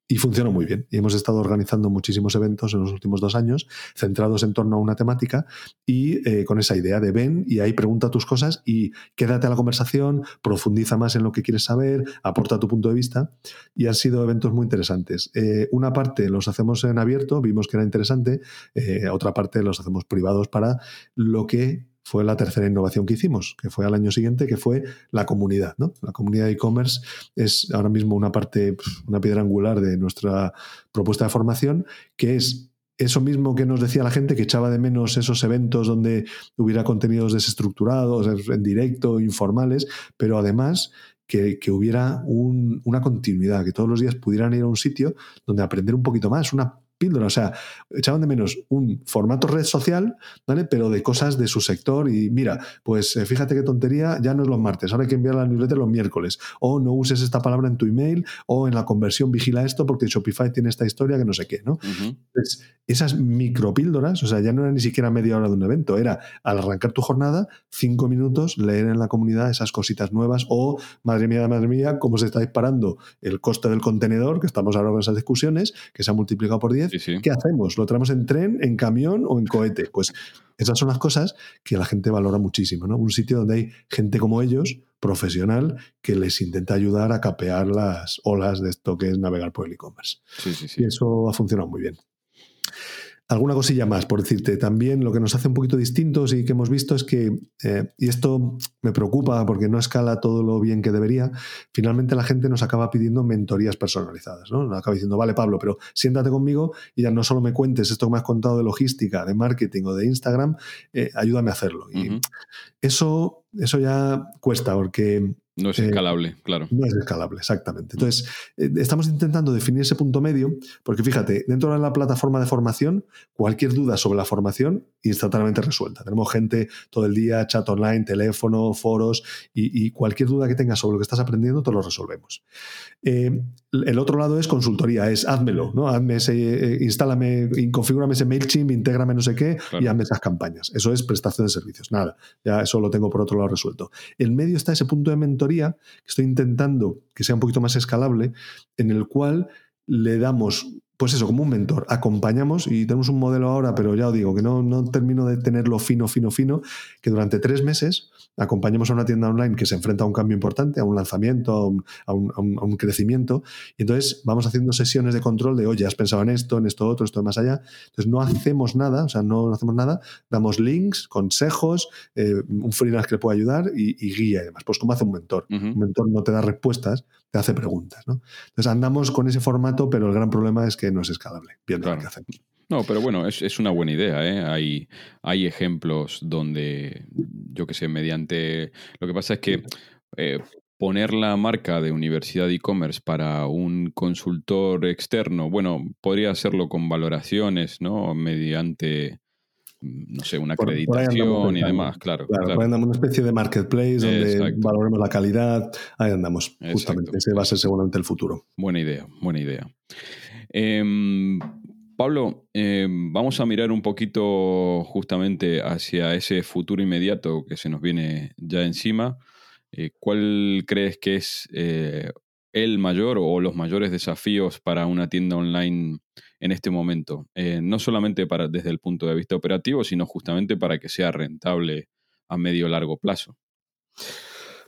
Y funcionó muy bien. Y hemos estado organizando muchísimos eventos en los últimos dos años centrados en torno a una temática y eh, con esa idea de ven y ahí pregunta tus cosas y quédate a la conversación, profundiza más en lo que quieres saber, aporta tu punto de vista. Y han sido eventos muy interesantes. Eh, una parte los hacemos en abierto, vimos que era interesante, eh, otra parte los hacemos privados para lo que fue la tercera innovación que hicimos, que fue al año siguiente, que fue la comunidad. ¿no? La comunidad de e-commerce es ahora mismo una parte, una piedra angular de nuestra propuesta de formación, que es eso mismo que nos decía la gente, que echaba de menos esos eventos donde hubiera contenidos desestructurados, en directo, informales, pero además que, hubiera una continuidad, que todos los días pudieran ir a un sitio donde aprender un poquito más, una píldora. O sea, echaban de menos un formato red social, ¿vale? Pero de cosas de su sector. Y mira, pues eh, fíjate qué tontería, ya no es los martes, ahora hay que enviar la newsletter los miércoles. O no uses esta palabra en tu email, o en la conversión vigila esto porque Shopify tiene esta historia que no sé qué, ¿no? Entonces, esas micropíldoras, o sea, ya no era ni siquiera media hora de un evento, era al arrancar tu jornada, cinco minutos, leer en la comunidad esas cositas nuevas, o madre mía, madre mía, cómo se está disparando el coste del contenedor, que estamos ahora con esas discusiones, que se ha multiplicado por 10 ¿qué hacemos? ¿Lo traemos en tren, en camión o en cohete? Pues esas son las cosas que la gente valora muchísimo, ¿no? Un sitio donde hay gente como ellos, profesional, que les intenta ayudar a capear las olas de esto que es navegar por el e-commerce. y eso ha funcionado muy bien. Alguna cosilla más, por decirte. También lo que nos hace un poquito distintos y que hemos visto es que, eh, y esto me preocupa porque no escala todo lo bien que debería, finalmente la gente nos acaba pidiendo mentorías personalizadas. ¿no? Nos acaba diciendo, vale, Pablo, pero siéntate conmigo y ya no solo me cuentes esto que me has contado de logística, de marketing o de Instagram, eh, ayúdame a hacerlo. Y eso, eso ya cuesta porque no es eh, escalable, claro. No es escalable, exactamente. Entonces, eh, estamos intentando definir ese punto medio, porque fíjate, dentro de la plataforma de formación, cualquier duda sobre la formación instantáneamente resuelta. Tenemos gente todo el día, chat online, teléfono, foros, y, cualquier duda que tengas sobre lo que estás aprendiendo, te lo resolvemos. Eh, el otro lado es consultoría, es házmelo, ¿no? Hazme ese, instálame, configúrame ese MailChimp, intégrame no sé qué y hazme esas campañas. Eso es prestación de servicios. Nada, ya eso lo tengo por otro lado resuelto. En medio está ese punto de que estoy intentando que sea un poquito más escalable, en el cual le damos pues eso, como un mentor, acompañamos y tenemos un modelo ahora, pero ya os digo que no, no termino de tenerlo fino, fino, fino, que durante tres meses acompañamos a una tienda online que se enfrenta a un cambio importante, a un lanzamiento, a un, a un, crecimiento, y entonces vamos haciendo sesiones de control de, oye, has pensado en esto, en esto otro, esto más allá. Entonces no hacemos nada, o sea, no, hacemos nada, damos links, consejos, eh, un freelance que le pueda ayudar y, guía y demás. Pues como hace un mentor. Un mentor no te da respuestas, te hace preguntas. ¿no? Entonces andamos con ese formato, pero el gran problema es que no es escalable, viendo lo que hacemos. No, pero bueno, es, una buena idea. ¿eh? Hay, hay ejemplos donde, yo que sé, mediante... Lo que pasa es que eh, poner la marca de universidad e-commerce para un consultor externo, bueno, podría hacerlo con valoraciones, ¿no? Mediante no sé, una acreditación y demás, claro. Claro, una especie de marketplace donde valoremos la calidad, ahí andamos, justamente, ese va a ser seguramente el futuro. Buena idea, buena idea. Em, Pablo, em, vamos a mirar un poquito justamente hacia ese futuro inmediato que se nos viene ya encima. Eh, ¿Cuál crees que es eh, el mayor o los mayores desafíos para una tienda online en este momento? Eh, no solamente para, desde el punto de vista operativo, sino justamente para que sea rentable a medio largo plazo.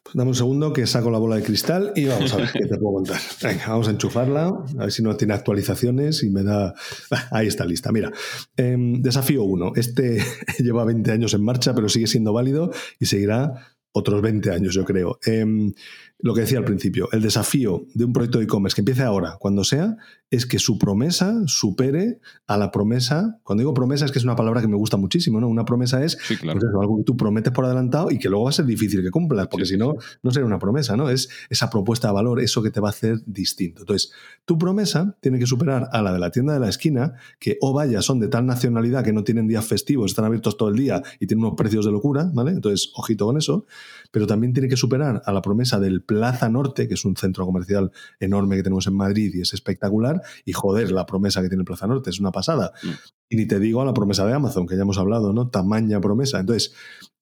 Pues dame un segundo que saco la bola de cristal y vamos a ver qué te puedo contar. Venga, vamos a enchufarla, a ver si no tiene actualizaciones y me da... Ah, <laughs> ahí está lista. Mira, em, desafío 1. Este <laughs> lleva 20 años en marcha, pero sigue siendo válido y seguirá otros 20 años, yo creo. Em, lo que decía al principio, el desafío de un proyecto de e-commerce que empiece ahora, cuando sea, es que su promesa supere a la promesa. Cuando digo promesa es que es una palabra que me gusta muchísimo, ¿no? Una promesa es pues algo que tú prometes por adelantado y que luego va a ser difícil que cumplas, porque si no, no sería una promesa, ¿no? Es esa propuesta de valor, eso que te va a hacer distinto. Entonces, tu promesa tiene que superar a la de la tienda de la esquina, que o vaya, son de tal nacionalidad que no tienen días festivos, están abiertos todo el día y tienen unos precios de locura, ¿vale? Entonces, ojito con eso, pero también tiene que superar a la promesa del Plaza Norte, que es un centro comercial enorme que tenemos en Madrid y es espectacular, y joder, la promesa que tiene Plaza Norte es una pasada. Mm. Y ni te digo a la promesa de Amazon, que ya hemos hablado, ¿no? Tamaña promesa. Entonces,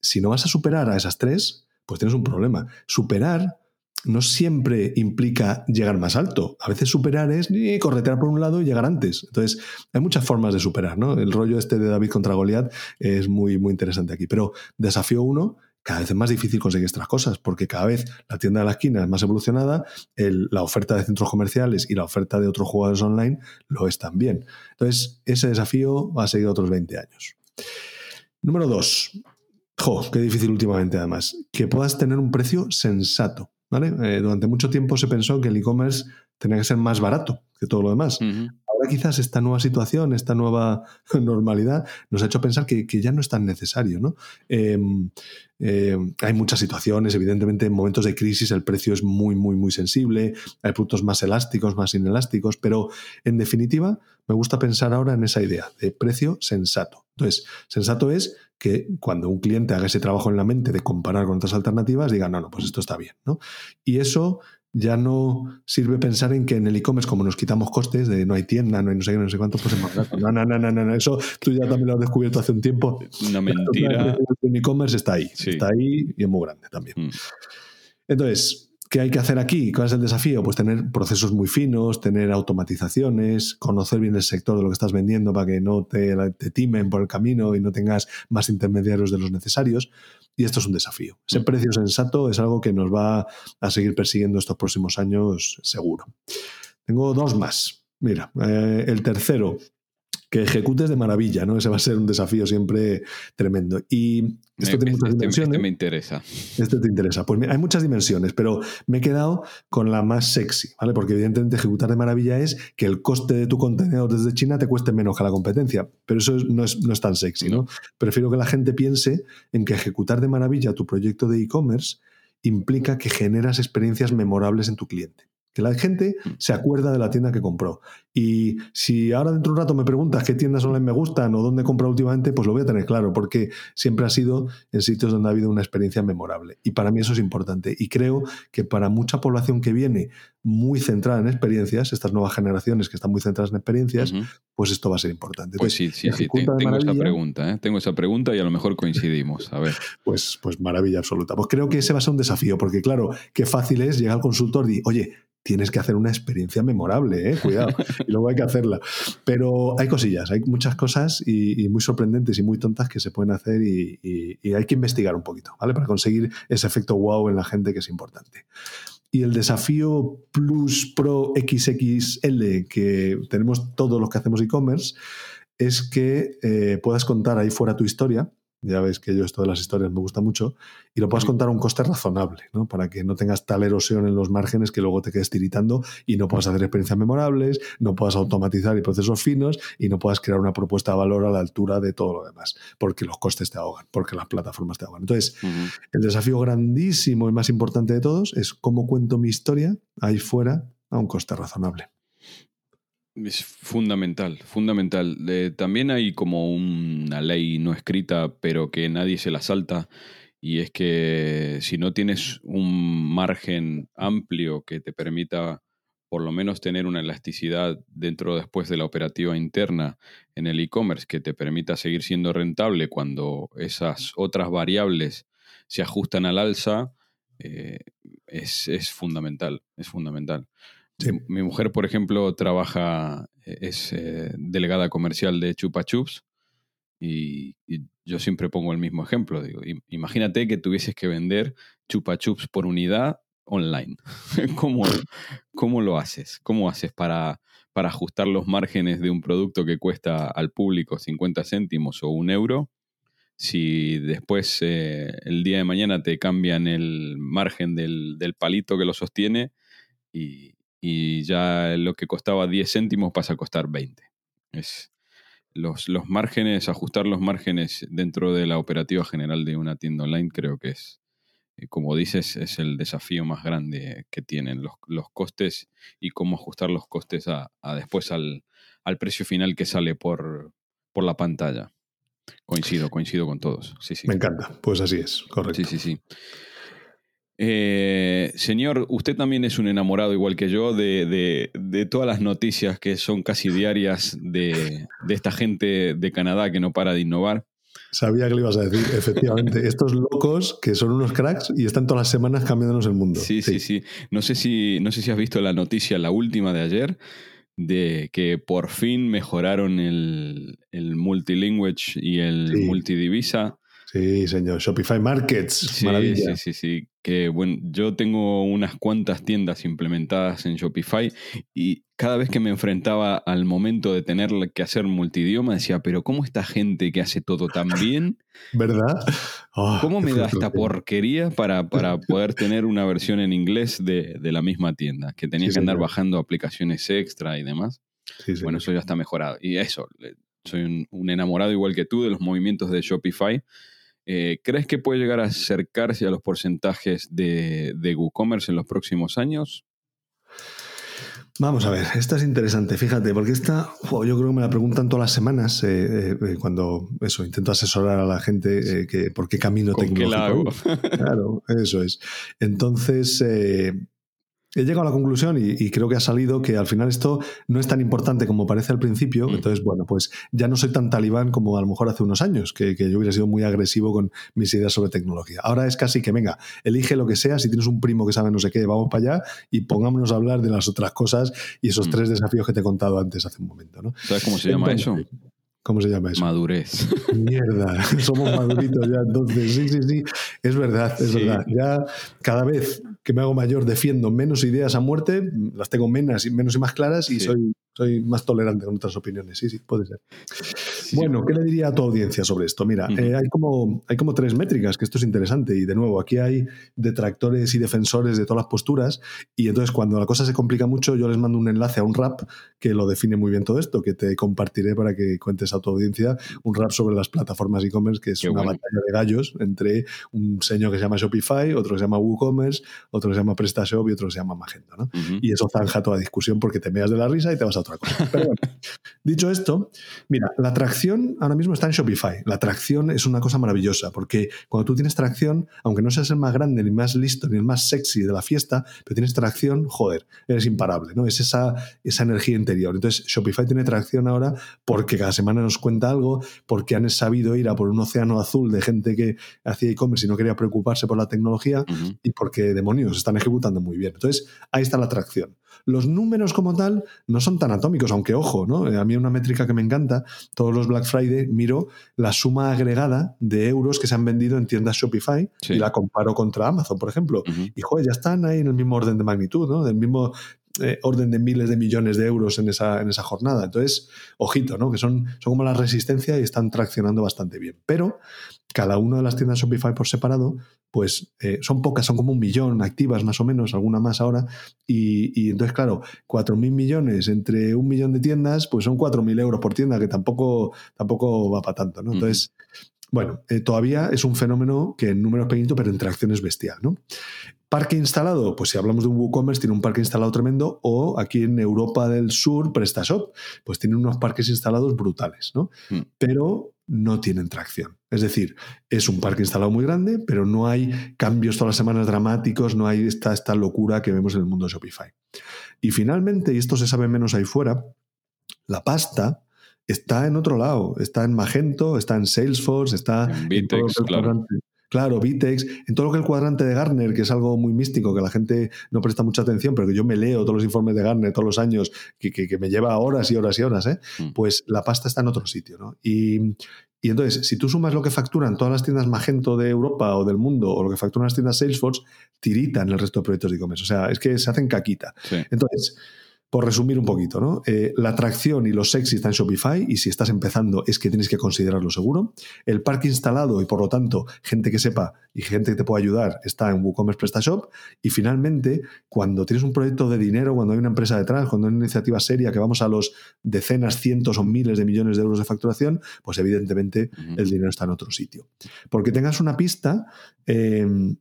si no vas a superar a esas tres, pues tienes un problema. Superar no siempre implica llegar más alto. A veces superar es corretear por un lado y llegar antes. Entonces, hay muchas formas de superar, ¿no? El rollo este de David contra Goliat es muy, muy interesante aquí. Pero desafío uno, cada vez es más difícil conseguir estas cosas, porque cada vez la tienda de la esquina es más evolucionada, la oferta de centros comerciales y la oferta de otros jugadores online lo es también. Entonces, ese desafío va a seguir otros 20 años. Número dos, jo, qué difícil últimamente además, que puedas tener un precio sensato. Eh, durante mucho tiempo se pensó que el e-commerce tenía que ser más barato que todo lo demás quizás esta nueva situación, esta nueva <laughs> normalidad, nos ha hecho pensar que, ya no es tan necesario. ¿no? Em, em, hay muchas situaciones, evidentemente en momentos de crisis el precio es muy, muy, muy sensible, hay productos más elásticos, más inelásticos, pero en definitiva me gusta pensar ahora en esa idea de precio sensato. Entonces, sensato es que cuando un cliente haga ese trabajo en la mente de comparar con otras alternativas, diga, no, no, pues esto está bien. ¿no? Y eso ya no sirve pensar en que en el e-commerce, como nos quitamos costes de no hay tienda, no hay no sé qué, no sé cuánto, pues es más barato. No, no, no, no, no, eso tú ya también lo has descubierto hace un tiempo. Una mentira. El e-commerce está ahí, está ahí y es muy grande también. Mm. Entonces, ¿Qué hay que hacer aquí? ¿Cuál es el desafío? Pues tener procesos muy finos, tener automatizaciones, conocer bien el sector de lo que estás vendiendo para que no te, te, timen por el camino y no tengas más intermediarios de los necesarios. Y esto es un desafío. Ese precio sensato es algo que nos va a seguir persiguiendo estos próximos años seguro. Tengo dos más. Mira, eh, el tercero, que ejecutes de maravilla, ¿no? Ese va a ser un desafío siempre tremendo. Y esto tiene muchas este, dimensiones. Este me interesa. Este te interesa. Pues hay muchas dimensiones, pero me he quedado con la más sexy, ¿vale? Porque evidentemente ejecutar de maravilla es que el coste de tu contenedor desde China te cueste menos que la competencia, pero eso no, es, no es tan sexy, ¿no? Prefiero que la gente piense en que ejecutar de maravilla tu proyecto de e-commerce implica que generas experiencias memorables en tu cliente que la gente se acuerda de la tienda que compró. Y si ahora dentro de un rato me preguntas qué tiendas online me gustan o dónde he comprado últimamente, pues lo voy a tener claro, porque siempre ha sido en sitios donde ha habido una experiencia memorable. Y para mí eso es importante. Y creo que para mucha población que viene muy centrada en experiencias, estas nuevas generaciones que están muy centradas en experiencias, pues esto va a ser importante. pues sí, sí, sí. Tengo esa pregunta, ¿eh? tengo esa pregunta y a lo mejor coincidimos. A ver. <laughs> Pues, pues maravilla absoluta. Pues creo que ese va a ser un desafío, porque claro, qué fácil es llegar al consultor y, oye, tienes que hacer una experiencia memorable, ¿eh? cuidado, y luego hay que hacerla. Pero hay cosillas, hay muchas cosas y, muy sorprendentes y muy tontas que se pueden hacer y, hay que investigar un poquito, ¿vale? Para conseguir ese efecto wow en la gente que es importante. Y el desafío Plus Pro XXL que tenemos todos los que hacemos e-commerce es que eh, puedas contar ahí fuera tu historia ya ves que yo esto de las historias me gusta mucho, y lo puedas contar a un coste razonable, ¿no? Para que no tengas tal erosión en los márgenes que luego te quedes tiritando y no puedas hacer experiencias memorables, no puedas automatizar y procesos finos y no puedas crear una propuesta de valor a la altura de todo lo demás, porque los costes te ahogan, porque las plataformas te ahogan. Entonces, el desafío grandísimo y más importante de todos es cómo cuento mi historia ahí fuera a un coste razonable. Es fundamental, fundamental. también hay como una ley no escrita, pero que nadie se la salta, y es que si no tienes un margen amplio que te permita por lo menos tener una elasticidad dentro después de la operativa interna en el e-commerce que te permita seguir siendo rentable cuando esas otras variables se ajustan al alza, eh, es, es fundamental, es fundamental. Mi mujer, por ejemplo, trabaja, eh, es eh, delegada comercial de Chupa Chups y, yo siempre pongo el mismo ejemplo. Digo, imagínate que tuvieses que vender Chupa Chups por unidad online. <laughs> ¿Cómo, ¿Cómo, lo haces? ¿Cómo haces para, para ajustar los márgenes de un producto que cuesta al público 50 céntimos o un euro? Si después eh, el día de mañana te cambian el margen del, del palito que lo sostiene y, y ya lo que costaba 10 céntimos pasa a costar 20. Es los, los márgenes, ajustar los márgenes dentro de la operativa general de una tienda online creo que es, eh, como dices, es el desafío más grande que tienen los, los costes y cómo ajustar los costes a, después al, al, precio final que sale por, por la pantalla. Coincido, coincido con todos. Sí, sí. Me encanta, pues así es, correcto. Sí, sí, sí. Eh, señor, usted también es un enamorado, igual que yo, de, todas las noticias que son casi diarias de, esta gente de Canadá que no para de innovar. Sabía que lo ibas a decir, efectivamente. <laughs> Estos locos que son unos cracks y están todas las semanas cambiándonos el mundo. Sí, sí, sí. No, sé si, no sé si has visto la noticia, la última de ayer, de que por fin mejoraron el, el multilinguage y el multidivisa Sí, señor. Shopify Markets. Sí, sí, sí, sí. Que bueno, yo tengo unas cuantas tiendas implementadas en Shopify y cada vez que me enfrentaba al momento de tener que hacer multidioma decía, pero ¿cómo esta gente que hace todo tan bien? ¿Verdad? Ah, ¿Cómo me da esta porquería para, para poder tener una versión en inglés de, la misma tienda? Que tenía que andar bajando aplicaciones extra y demás. bueno, eso ya está mejorado. Y eso, soy un enamorado igual que tú de los movimientos de Shopify eh, ¿Crees que puede llegar a acercarse a los porcentajes de, de WooCommerce en los próximos años? Vamos a ver, esta es interesante, fíjate, porque esta, yo creo que me la preguntan todas las semanas eh, eh, cuando eso, intento asesorar a la gente que por qué camino ¿Con tecnológico. claro, eso es. Entonces, he llegado a la conclusión y, creo que ha salido que al final esto no es tan importante como parece al principio. Mm. Entonces, bueno, pues ya no soy tan talibán como a lo mejor hace unos años, que, yo hubiera sido muy agresivo con mis ideas sobre tecnología. Ahora es casi que, venga, elige lo que sea. Si tienes un primo que sabe no sé qué, vamos para allá y pongámonos a hablar de las otras cosas y esos mm. tres desafíos que te he contado antes hace un momento. ¿no? ¿Sabes cómo se llama eso? ¿Cómo se llama eso? Madurez. <laughs> Mierda, <laughs> somos maduritos ya entonces. Sí, sí, sí. Es verdad, es verdad. Ya cada vez que me hago mayor defiendo menos ideas a muerte, las tengo menos, menos y más claras y soy, soy más tolerante con otras opiniones. Sí, sí, puede ser. bueno, ¿qué le diría a tu audiencia sobre esto? Mira, eh, hay, como, hay como tres métricas, que esto es interesante. Y de nuevo, aquí hay detractores y defensores de todas las posturas. Y entonces, cuando la cosa se complica mucho, yo les mando un enlace a un rap que lo define muy bien todo esto, que te compartiré para que cuentes a tu audiencia un rap sobre las plataformas e-commerce, que es una batalla de gallos entre un señor que se llama Shopify, otro que se llama WooCommerce, otro que se llama PrestaShop y otro que se llama Magento. ¿no? Y eso zanja toda discusión porque te meas de la risa y te vas a otra cosa. Pero bueno, dicho esto, mira, la tracción ahora mismo está en Shopify. La tracción es una cosa maravillosa porque cuando tú tienes tracción, aunque no seas el más grande, ni más listo, ni el más sexy de la fiesta, pero tienes tracción, joder, eres imparable, ¿no? Es esa, esa energía interior. Entonces, Shopify tiene tracción ahora porque cada semana nos cuenta algo, porque han sabido ir a por un océano azul de gente que hacía e-commerce y no quería preocuparse por la tecnología y porque demonios están ejecutando muy bien. Entonces, ahí está la tracción. Los números como tal no son tan atómicos, aunque ojo, ¿no? A mí una métrica que me encanta, todos los Black Friday miro la suma agregada de euros que se han vendido en tiendas Shopify y la comparo contra Amazon, por ejemplo. Y joder, ya están ahí en el mismo orden de magnitud, ¿no? Del mismo eh, orden de miles de millones de euros en esa, en esa jornada. Entonces, ojito, ¿no? Que son, son como la resistencia y están traccionando bastante bien. Pero cada una de las tiendas Shopify por separado, pues eh, son pocas, son como un millón activas más o menos, alguna más ahora. Y, entonces, claro, 4.000 millones entre un millón de tiendas, pues son 4.000 euros por tienda, que tampoco, tampoco va para tanto, ¿no? Entonces, bueno, eh, todavía es un fenómeno que en números pequeñitos, pero en tracción es bestial, ¿no? Parque instalado, pues si hablamos de un WooCommerce, tiene un parque instalado tremendo, o aquí en Europa del Sur, PrestaShop, pues tiene unos parques instalados brutales, ¿no? Hmm. Pero no tienen tracción. Es decir, es un parque instalado muy grande, pero no hay cambios todas las semanas dramáticos, no hay esta, esta locura que vemos en el mundo de Shopify. Y finalmente, y esto se sabe menos ahí fuera, la pasta está en otro lado, está en Magento, está en Salesforce, está en, todo claro. Claro, Vitex, en todo lo que el cuadrante de Gartner, que es algo muy místico, que la gente no presta mucha atención, pero que yo me leo todos los informes de Gartner todos los años, que, me lleva horas y horas y horas, ¿eh? Mm. pues la pasta está en otro sitio. ¿no? Y, entonces, si tú sumas lo que facturan todas las tiendas Magento de Europa o del mundo, o lo que facturan las tiendas Salesforce, tiritan el resto de proyectos de e-commerce. O sea, es que se hacen caquita. Entonces, por resumir un poquito, ¿no? Eh, la atracción y los sexy están en Shopify y si estás empezando es que tienes que considerarlo seguro. El parque instalado y por lo tanto gente que sepa y gente que te pueda ayudar está en WooCommerce PrestaShop. Y finalmente, cuando tienes un proyecto de dinero, cuando hay una empresa detrás, cuando hay una iniciativa seria que vamos a los decenas, cientos o miles de millones de euros de facturación, pues evidentemente el dinero está en otro sitio. Porque tengas una pista, em,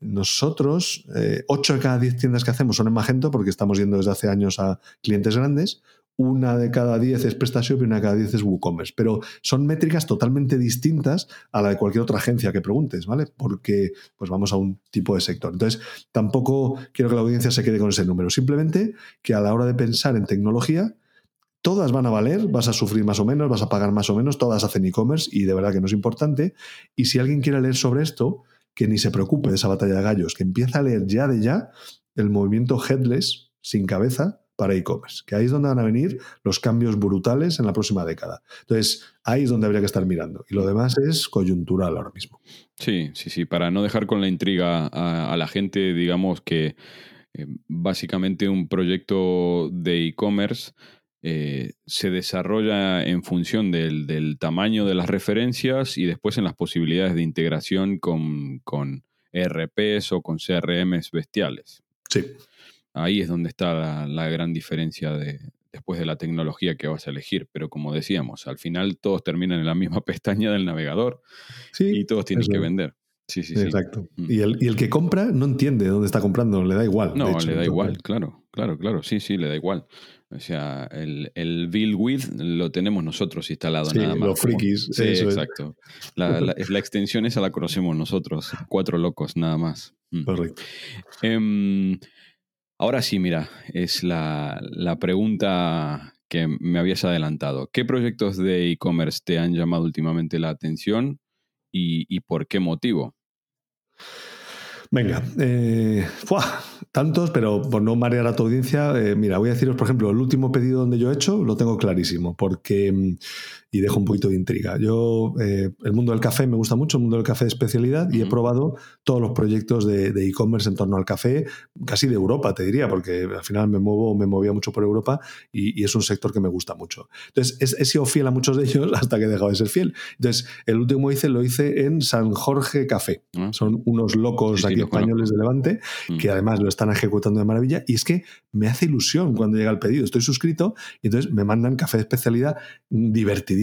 nosotros, 8 eh, de cada 10 tiendas que hacemos son en Magento porque estamos yendo desde hace años a clientes grandes, una de cada 10 es PrestaShop y una de cada 10 es WooCommerce. Pero son métricas totalmente distintas a la de cualquier otra agencia que preguntes, ¿vale? Porque pues vamos a un tipo de sector. Entonces, tampoco quiero que la audiencia se quede con ese número. Simplemente que a la hora de pensar en tecnología, todas van a valer, vas a sufrir más o menos, vas a pagar más o menos, todas hacen e-commerce y de verdad que no es importante. Y si alguien quiere leer sobre esto, que ni se preocupe de esa batalla de gallos, que empieza a leer ya de ya el movimiento headless sin cabeza para e-commerce, que ahí es donde van a venir los cambios brutales en la próxima década. Entonces, ahí es donde habría que estar mirando. Y lo demás es coyuntural ahora mismo. Sí, sí, sí, para no dejar con la intriga a, la gente, digamos que eh, básicamente un proyecto de e-commerce eh, se desarrolla en función del, del, tamaño de las referencias y después en las posibilidades de integración con, con ERPs o con CRMs bestiales. Sí. Ahí es donde está la, gran diferencia de, después de la tecnología que vas a elegir. Pero como decíamos, al final todos terminan en la misma <laughs> pestaña del navegador y todos tienen que vender. Sí, sí, sí. Exacto. Mm. Y, el, que compra no entiende dónde está comprando, le da igual. No, le da igual, claro, claro, claro. Sí, sí, le da igual. O sea, el, el Bill With lo tenemos nosotros instalado nada más. Los frikis. Sí, exacto. La, la, extensión esa la conocemos nosotros, cuatro locos nada más. Mm. Correcto. Em, Ahora sí, mira, es la, pregunta que me habías adelantado. ¿Qué proyectos de e-commerce te han llamado últimamente la atención y, por qué motivo? Venga, eh, tantos, pero por no marear a tu audiencia, eh, mira, voy a deciros, por ejemplo, el último pedido donde yo he hecho lo tengo clarísimo, porque mm, y dejo un poquito de intriga. Yo, eh, el mundo del café me gusta mucho, el mundo del café de especialidad, y he probado todos los proyectos de e-commerce en torno al café, casi de Europa, te diría, porque al final me muevo, me movía mucho por Europa y, es un sector que me gusta mucho. Entonces, he, sido fiel a muchos de ellos <laughs> hasta que he dejado de ser fiel. Entonces, el último hice lo hice en San Jorge Café. Ah. Son unos locos aquí españoles de Levante que además lo están ejecutando de maravilla y es que me hace ilusión cuando llega el pedido. Estoy suscrito y entonces me mandan café de especialidad divertido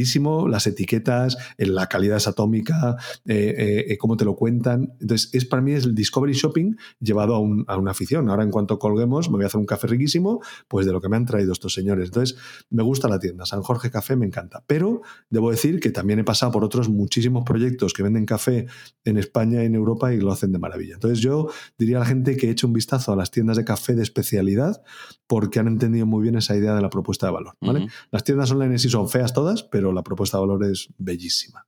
las etiquetas, la calidad es atómica, eh, eh, eh, cómo te lo cuentan. Entonces, es para mí es el Discovery Shopping llevado a, una afición. Ahora, en cuanto colguemos, me voy a hacer un café riquísimo, pues de lo que me han traído estos señores. Entonces, me gusta la tienda. San Jorge Café me encanta. Pero debo decir que también he pasado por otros muchísimos proyectos que venden café en España y en Europa y lo hacen de maravilla. Entonces, yo diría a la gente que eche un vistazo a las tiendas de café de especialidad porque han entendido muy bien esa idea de la propuesta de valor. Las tiendas online sí son feas todas, pero la propuesta de valor es bellísima.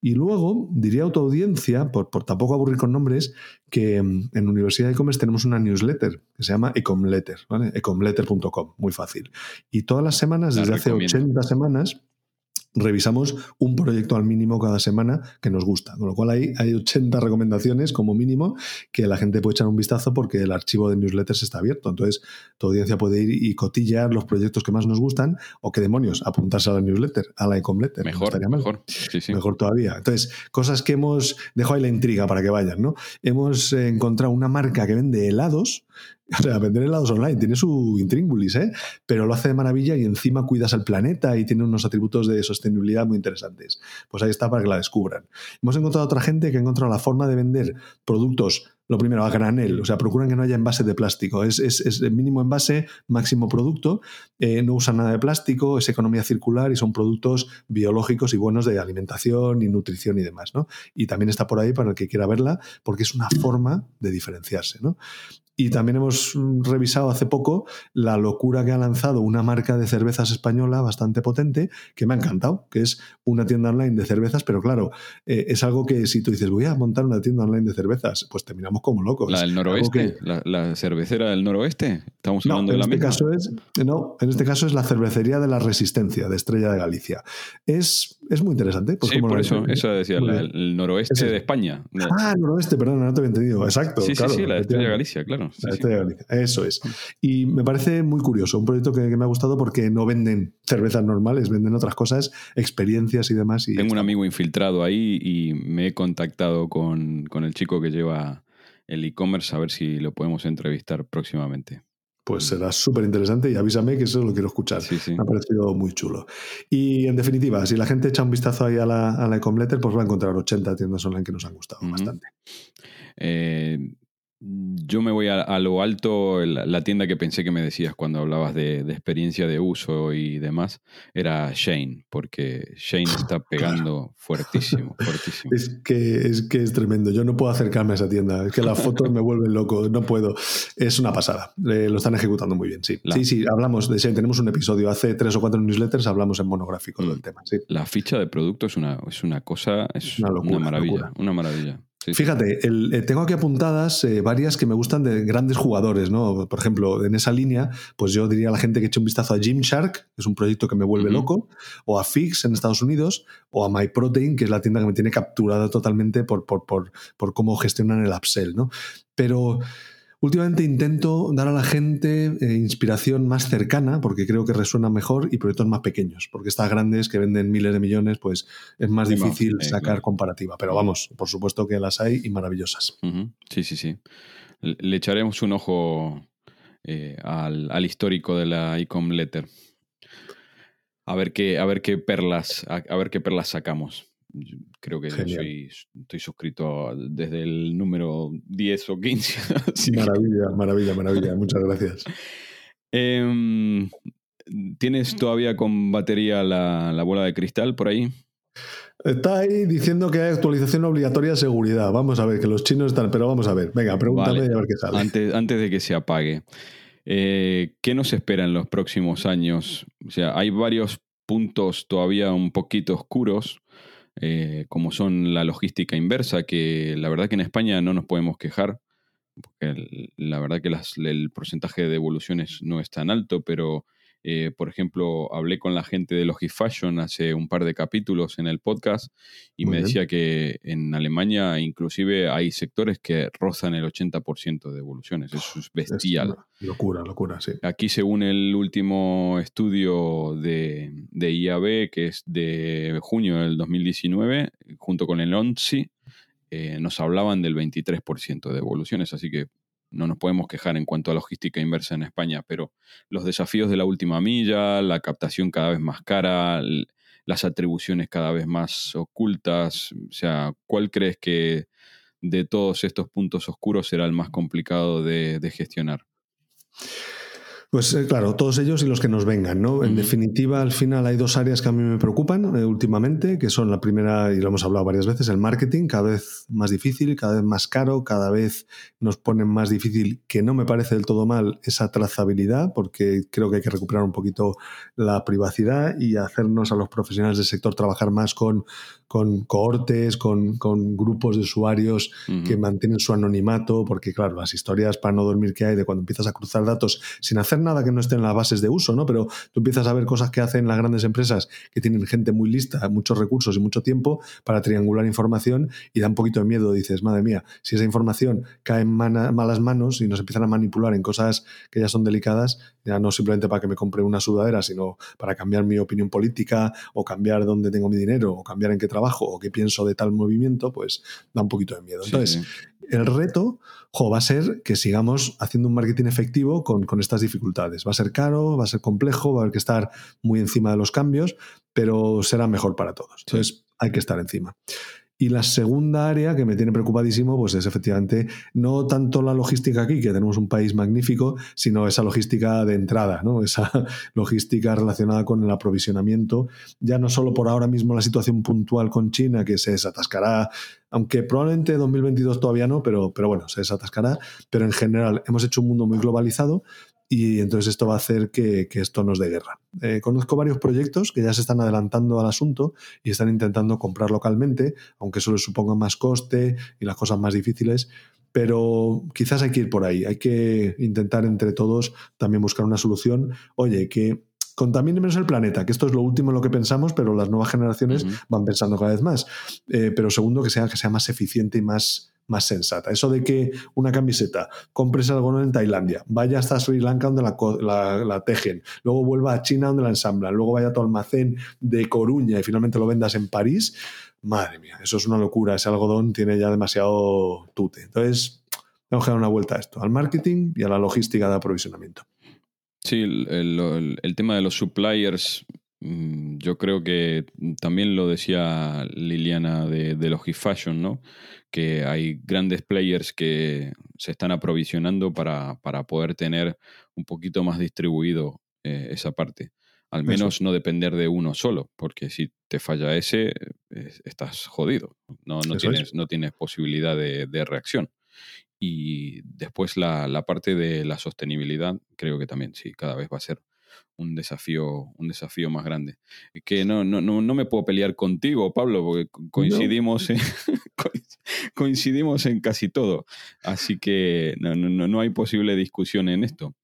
Y luego, diría a tu audiencia, por, por tampoco aburrir con nombres, que mm, en Universidad de E-Commerce tenemos una newsletter que se llama Ecomletter, ¿vale? ecomletter.com, muy fácil. Y todas las semanas, desde hace 80 semanas, revisamos un proyecto al mínimo cada semana que nos gusta. Con lo cual hay, hay 80 recomendaciones como mínimo que la gente puede echar un vistazo porque el archivo de newsletters está abierto. Entonces, tu audiencia puede ir y cotillar los proyectos que más nos gustan o que demonios, apuntarse a la newsletter, a la e-comletter. Mejor, mejor. Mejor todavía. Entonces, cosas que hemos, dejo ahí la intriga para que vayan, ¿no? Hemos encontrado una marca que vende helados <laughs> O sea, vender helados online tiene su intríngulis, ¿eh? pero lo hace de maravilla y encima cuidas al planeta y tiene unos atributos de sostenibilidad muy interesantes. Pues ahí está para que la descubran. Hemos encontrado otra gente que ha encontrado la forma de vender productos lo primero, a granel, o sea, procuran que no haya envase de plástico. Es, es, el mínimo envase, máximo producto, eh, no usan nada de plástico, es economía circular y son productos biológicos y buenos de alimentación y nutrición y demás, ¿no? Y también está por ahí para el que quiera verla, porque es una forma de diferenciarse, ¿no? Y también hemos revisado hace poco la locura que ha lanzado una marca de cervezas española bastante potente, que me ha encantado, que es una tienda online de cervezas, pero claro, eh, es algo que si tú dices, voy a montar una tienda online de cervezas, pues terminamos como locos. ¿La del noroeste? ¿La, cervecera del noroeste? ¿Estamos hablando de la este Caso es, no, en este caso es la cervecería de la Resistencia, de Estrella de Galicia. Es, es muy interesante. Pues sí, por eso, eso decía, el noroeste de España. Ah, el noroeste, perdón, no te había entendido. Exacto. Sí, sí, sí, la de Estrella de Galicia, claro. Eso es. Y me parece muy curioso, un proyecto que, me ha gustado porque no venden cervezas normales, venden otras cosas, experiencias y demás. Tengo un amigo infiltrado ahí y me he contactado con, el chico que lleva el e-commerce a ver si lo podemos entrevistar próximamente. Pues será súper interesante y avísame que eso lo quiero escuchar. Me ha parecido muy chulo. Y en definitiva, si la gente echa un vistazo ahí a la, a la e pues va a encontrar 80 tiendas online que nos han gustado bastante. Eh, yo me voy a, lo alto, la, tienda que pensé que me decías cuando hablabas de, experiencia de uso y demás, era Shane, porque Shane está pegando fuertísimo, <laughs> fuertísimo. Es que, es que es tremendo, yo no puedo acercarme a esa tienda, es que las fotos me vuelven loco, no puedo. Es una pasada, lo están ejecutando muy bien, sí. Sí, sí, hablamos de Shane, tenemos un episodio, hace tres o cuatro newsletters hablamos en monográfico del mm. tema. Sí. La ficha de producto es una, es una cosa, es una, locura, una maravilla, una maravilla. Fíjate, eh, tengo aquí apuntadas eh, varias que me gustan de grandes jugadores, ¿no? Por ejemplo, en esa línea, pues yo diría a la gente que eche un vistazo a Gymshark, que es un proyecto que me vuelve loco, o a Fix en Estados Unidos, o a MyProtein, que es la tienda que me tiene capturada totalmente por, por, por, por cómo gestionan el upsell, ¿no? Pero Últimamente intento dar a la gente eh, inspiración más cercana, porque creo que resuena mejor, y proyectos más pequeños, porque estas grandes que venden miles de millones, pues es más difícil sacar comparativa. Pero vamos, por supuesto que las hay y maravillosas. Sí, sí, sí. Le echaremos un ojo eh, al, histórico de la Icom Letter. A ver qué, a ver qué perlas, a ver qué perlas sacamos. Creo que soy, estoy suscrito desde el número 10 o 15. <laughs> maravilla, maravilla, maravilla. Muchas gracias. <laughs> Em, ¿Tienes todavía con batería la, bola de cristal por ahí? Está ahí diciendo que hay actualización obligatoria de seguridad. Vamos a ver, que los chinos están. Pero vamos a ver. Venga, pregúntame a ver qué sale. Antes, antes de que se apague. Eh, ¿Qué nos espera en los próximos años? O sea, hay varios puntos todavía un poquito oscuros como son la logística inversa, que la verdad que en España no nos podemos quejar, porque la verdad que el porcentaje de devoluciones no es tan alto, pero eh, por ejemplo, hablé con la gente de Logifashion hace un par de capítulos en el podcast y me decía que en Alemania inclusive hay sectores que rozan el 80% de devoluciones. Eso es <sighs> bestial. locura, locura, sí. Aquí, según el último estudio de, de IAB, que es de junio del 2019, junto con el ONSI, eh, nos hablaban del 23% de devoluciones, así que no nos podemos quejar en cuanto a logística inversa en España, pero los desafíos de la última milla, la captación cada vez más cara, las atribuciones cada vez más ocultas, o sea, ¿cuál crees que de todos estos puntos oscuros será el más complicado de, de gestionar? Pues eh, claro, todos ellos y los que nos vengan, ¿no? En definitiva, al final hay dos áreas que a mí me preocupan eh, últimamente, que son la primera, y lo hemos hablado varias veces, el marketing, cada vez más difícil, cada vez más caro, cada vez nos ponen más difícil, que no me parece del todo mal, esa trazabilidad, porque creo que hay que recuperar un poquito la privacidad y hacernos a los profesionales del sector trabajar más con, con cohortes, con, con grupos de usuarios que mantienen su anonimato, porque claro, las historias para no dormir que hay de cuando empiezas a cruzar datos sin hacer nada que no esté en las bases de uso, ¿no? Pero tú empiezas a ver cosas que hacen las grandes empresas que tienen gente muy lista, muchos recursos y mucho tiempo para triangular información y da un poquito de miedo. Dices, madre mía, si esa información cae en malas manos y nos empiezan a manipular en cosas que ya son delicadas, ya no simplemente para que me compre una sudadera, sino para cambiar mi opinión política o cambiar dónde tengo mi dinero o cambiar en qué trabajo o qué pienso de tal movimiento, pues da un poquito de miedo. Entonces, el reto va a ser que sigamos haciendo un marketing efectivo con, estas dificultades. Va a ser caro, va a ser complejo, va a haber que estar muy encima de los cambios, pero será mejor para todos. Entonces, hay que estar encima. Y la segunda área que me tiene preocupadísimo, pues es efectivamente no tanto la logística aquí, que tenemos un país magnífico, sino esa logística de entrada, ¿no? Esa <laughs> logística relacionada con el aprovisionamiento, ya no solo por ahora mismo la situación puntual con China, que se desatascará, aunque probablemente 2022 todavía no, pero, pero bueno, se desatascará, pero en general hemos hecho un mundo muy globalizado y entonces esto va a hacer que, esto nos dé guerra. Eh, conozco varios proyectos que ya se están adelantando al asunto y están intentando comprar localmente, aunque eso les suponga más coste y las cosas más difíciles, pero quizás hay que ir por ahí, hay que intentar entre todos también buscar una solución. Oye, que contamine menos el planeta, que esto es lo último en lo que pensamos, pero las nuevas generaciones van pensando cada vez más. Eh, pero segundo, que sea, que sea más eficiente y más más sensata. Eso de que una camiseta, compres algo en Tailandia, vaya hasta Sri Lanka donde la, tejen, luego vuelva a China donde la ensamblan, luego vaya a tu almacén de Coruña y finalmente lo vendas en París, madre mía, eso es una locura. Ese algodón tiene ya demasiado tute. Entonces, vamos a dar una vuelta a esto, al marketing y a la logística de aprovisionamiento. Sí, el, tema de los suppliers mm, yo creo que también lo decía Liliana de, de Logifashion, ¿no? Que hay grandes players que se están aprovisionando para, poder tener un poquito más distribuido eh, esa parte. Al menos no depender de uno solo, porque si te falla ese, estás jodido. No, no, tienes, no tienes posibilidad de, reacción. Y después la, la, parte de la sostenibilidad, creo que también sí, cada vez va a ser un desafío, un desafío más grande. Que no, no, no, no me puedo pelear contigo, Pablo, porque coincidimos, en, <laughs> coincidimos en casi todo. Así que no, no, no hay posible discusión en esto.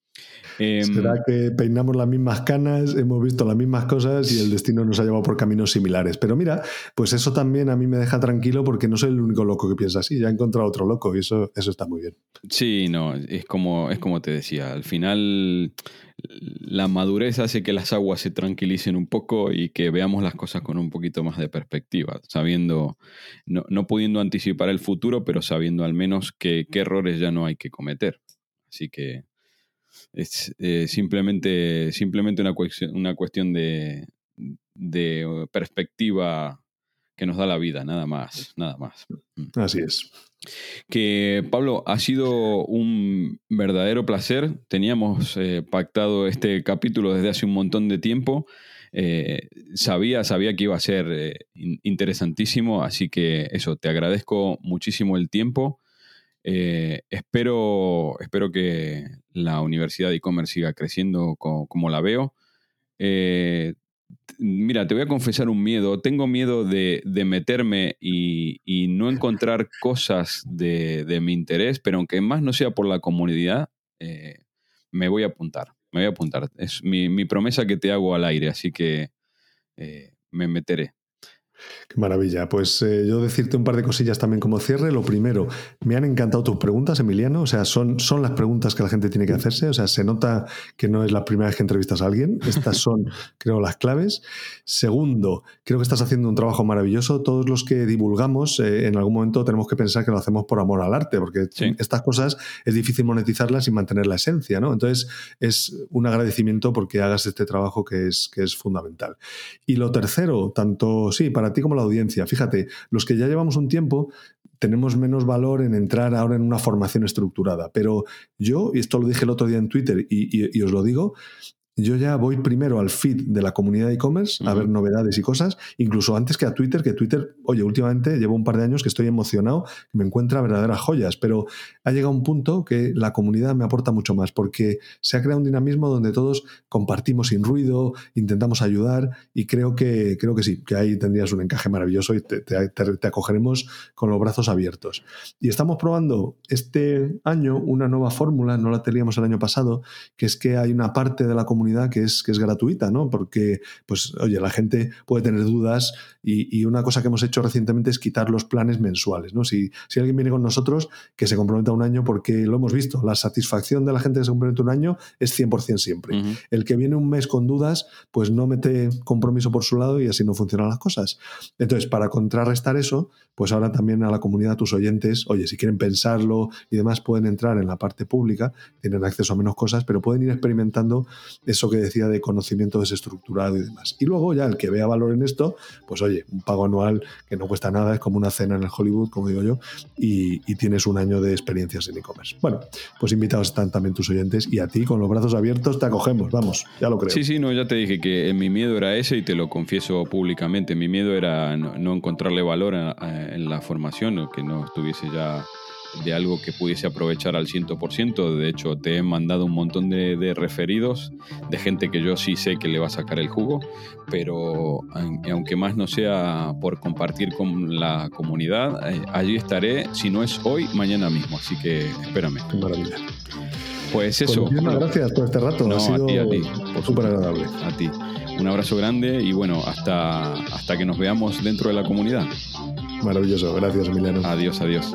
Em, Será que peinamos las mismas canas, hemos visto las mismas cosas y el destino nos ha llevado por caminos similares. Pero mira, pues eso también a mí me deja tranquilo porque no soy el único loco que piensa así. Ya he encontrado otro loco y eso, eso está muy bien. Sí, no, es como, es como te decía. Al final, la madurez hace que las aguas se tranquilicen un poco y que veamos las cosas con un poquito más de perspectiva, sabiendo, no, no pudiendo anticipar el futuro, pero sabiendo al menos qué errores ya no hay que cometer. Así que es eh, simplemente, simplemente una, cuestión, una cuestión de, de, perspectiva que nos da la vida, nada más, nada más. Mm. Así es. Que Pablo, ha sido un verdadero placer. Teníamos eh, pactado este capítulo desde hace un montón de tiempo. Eh, sabía, sabía que iba a ser interesantísimo, así que eso, te agradezco muchísimo el tiempo. Eh, espero, espero que la Universidad de E-Commerce siga creciendo como, la veo. Eh, mira, te voy a confesar un miedo. Tengo miedo de, meterme y, no encontrar <laughs> cosas de, mi interés, pero aunque más no sea por la comunidad, eh, me voy a apuntar. Me voy a apuntar. Es mi, promesa que te hago al aire, así que me meteré. Qué maravilla. Pues eh, yo decirte un par de cosillas también como cierre. Lo primero, me han encantado tus preguntas, Emiliano. O sea, son, son las preguntas que la gente tiene que hacerse. O sea, se nota que no es la primera vez que entrevistas a alguien. Estas <laughs> son, creo, las claves. Segundo, creo que estás haciendo un trabajo maravilloso. Todos los que divulgamos, eh, en algún momento tenemos que pensar que lo hacemos por amor al arte, porque estas cosas es difícil monetizarlas y mantener la esencia, ¿no? Entonces, es un agradecimiento porque hagas este trabajo que es, que es fundamental. Y lo tercero, tanto, sí, para ti como la audiencia. Fíjate, los que ya llevamos un tiempo tenemos menos valor en entrar ahora en una formación estructurada. Pero yo, y esto lo dije el otro día en Twitter y os lo digo, yo ya voy primero al feed de la comunidad de e-commerce a ver novedades y cosas, incluso antes que a Twitter, que Twitter, oye, últimamente llevo un par de años que estoy emocionado, que me encuentra verdaderas joyas, pero ha llegado un punto que la comunidad me aporta mucho más, porque se ha creado un dinamismo donde todos compartimos sin ruido, intentamos ayudar y creo que, creo que sí, que ahí tendrías un encaje maravilloso y te, te acogeremos con los brazos abiertos. Y estamos probando este año una nueva fórmula, no la teníamos el año pasado, que es que hay una parte de la comunidad que es, que es gratuita, ¿no? Porque, pues, oye, la gente puede tener dudas y, una cosa que hemos hecho recientemente es quitar los planes mensuales, ¿no? Si, si alguien viene con nosotros, que se comprometa un año, porque lo hemos visto, la satisfacción de la gente que se compromete un año es 100% siempre. El que viene un mes con dudas, pues no mete compromiso por su lado y así no funcionan las cosas. Entonces, para contrarrestar eso, pues ahora también a la comunidad, tus oyentes, oye, si quieren pensarlo y demás, pueden entrar en la parte pública, tienen acceso a menos cosas, pero pueden ir experimentando eso que decía de conocimiento desestructurado y demás. Y luego ya el que vea valor en esto, pues oye, un pago anual que no cuesta nada, es como una cena en el Hollywood, como digo yo, y, tienes un año de experiencias en e-commerce. Bueno, pues invitados están también tus oyentes y a ti con los brazos abiertos te acogemos, vamos, ya lo creo. Sí, sí, no, ya te dije que mi miedo era ese y te lo confieso públicamente. Mi miedo era no, encontrarle valor en la formación o que no estuviese ya de algo que pudiese aprovechar al 100%. De hecho, te he mandado un montón de, referidos de gente que yo sí sé que le va a sacar el jugo, pero aunque más no sea por compartir con la comunidad, eh, allí estaré, si no es hoy, mañana mismo. Así que espérame. Qué maravilla. Pues eso. Pues muchas gracias por este rato. ha sido a ti, a ti. Súper agradable. A ti. Un abrazo grande y bueno, hasta, hasta que nos veamos dentro de la comunidad. Maravilloso. Gracias, Emiliano. Adiós, adiós.